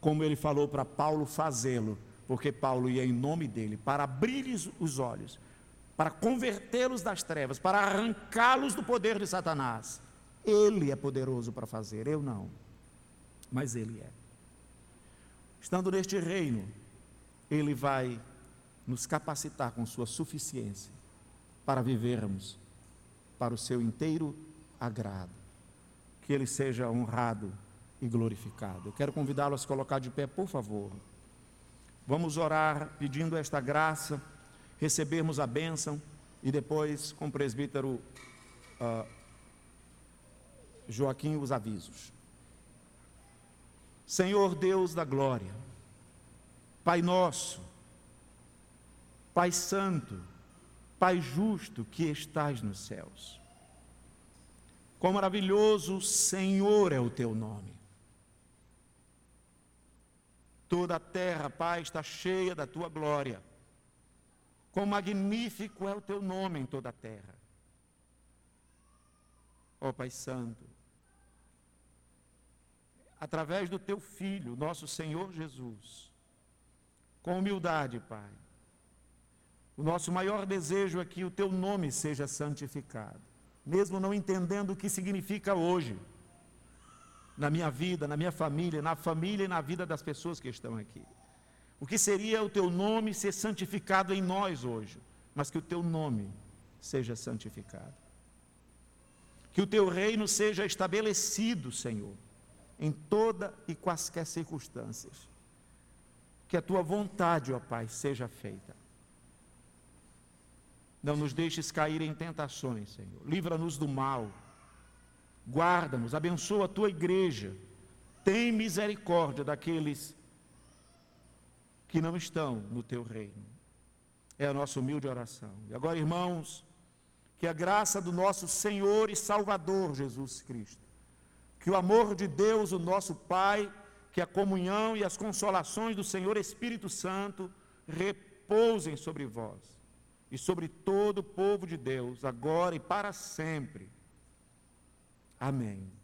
Speaker 1: como ele falou para Paulo fazê-lo porque Paulo ia em nome dele para abrir-lhes os olhos, para convertê-los das trevas, para arrancá-los do poder de Satanás. Ele é poderoso para fazer, eu não, mas ele é. Estando neste reino, ele vai nos capacitar com sua suficiência para vivermos para o seu inteiro agrado. Que ele seja honrado e glorificado. Eu quero convidá-lo a se colocar de pé, por favor. Vamos orar pedindo esta graça, recebermos a bênção e depois, com o presbítero uh, Joaquim, os avisos. Senhor Deus da glória, Pai nosso, Pai santo, Pai justo que estás nos céus. Quão maravilhoso, Senhor, é o teu nome. Toda a terra, Pai, está cheia da tua glória. Quão magnífico é o teu nome em toda a terra. Ó Pai Santo, através do teu Filho, nosso Senhor Jesus, com humildade, Pai, o nosso maior desejo é que o teu nome seja santificado, mesmo não entendendo o que significa hoje na minha vida, na minha família, na família e na vida das pessoas que estão aqui. O que seria o teu nome ser santificado em nós hoje, mas que o teu nome seja santificado. Que o teu reino seja estabelecido, Senhor, em toda e quaisquer circunstâncias. Que a tua vontade, ó Pai, seja feita. Não nos deixes cair em tentações, Senhor. Livra-nos do mal guarda-nos, abençoa a tua igreja, tem misericórdia daqueles que não estão no teu reino. É a nossa humilde oração. E agora, irmãos, que a graça do nosso Senhor e Salvador Jesus Cristo, que o amor de Deus, o nosso Pai, que a comunhão e as consolações do Senhor Espírito Santo repousem sobre vós e sobre todo o povo de Deus, agora e para sempre. Amém.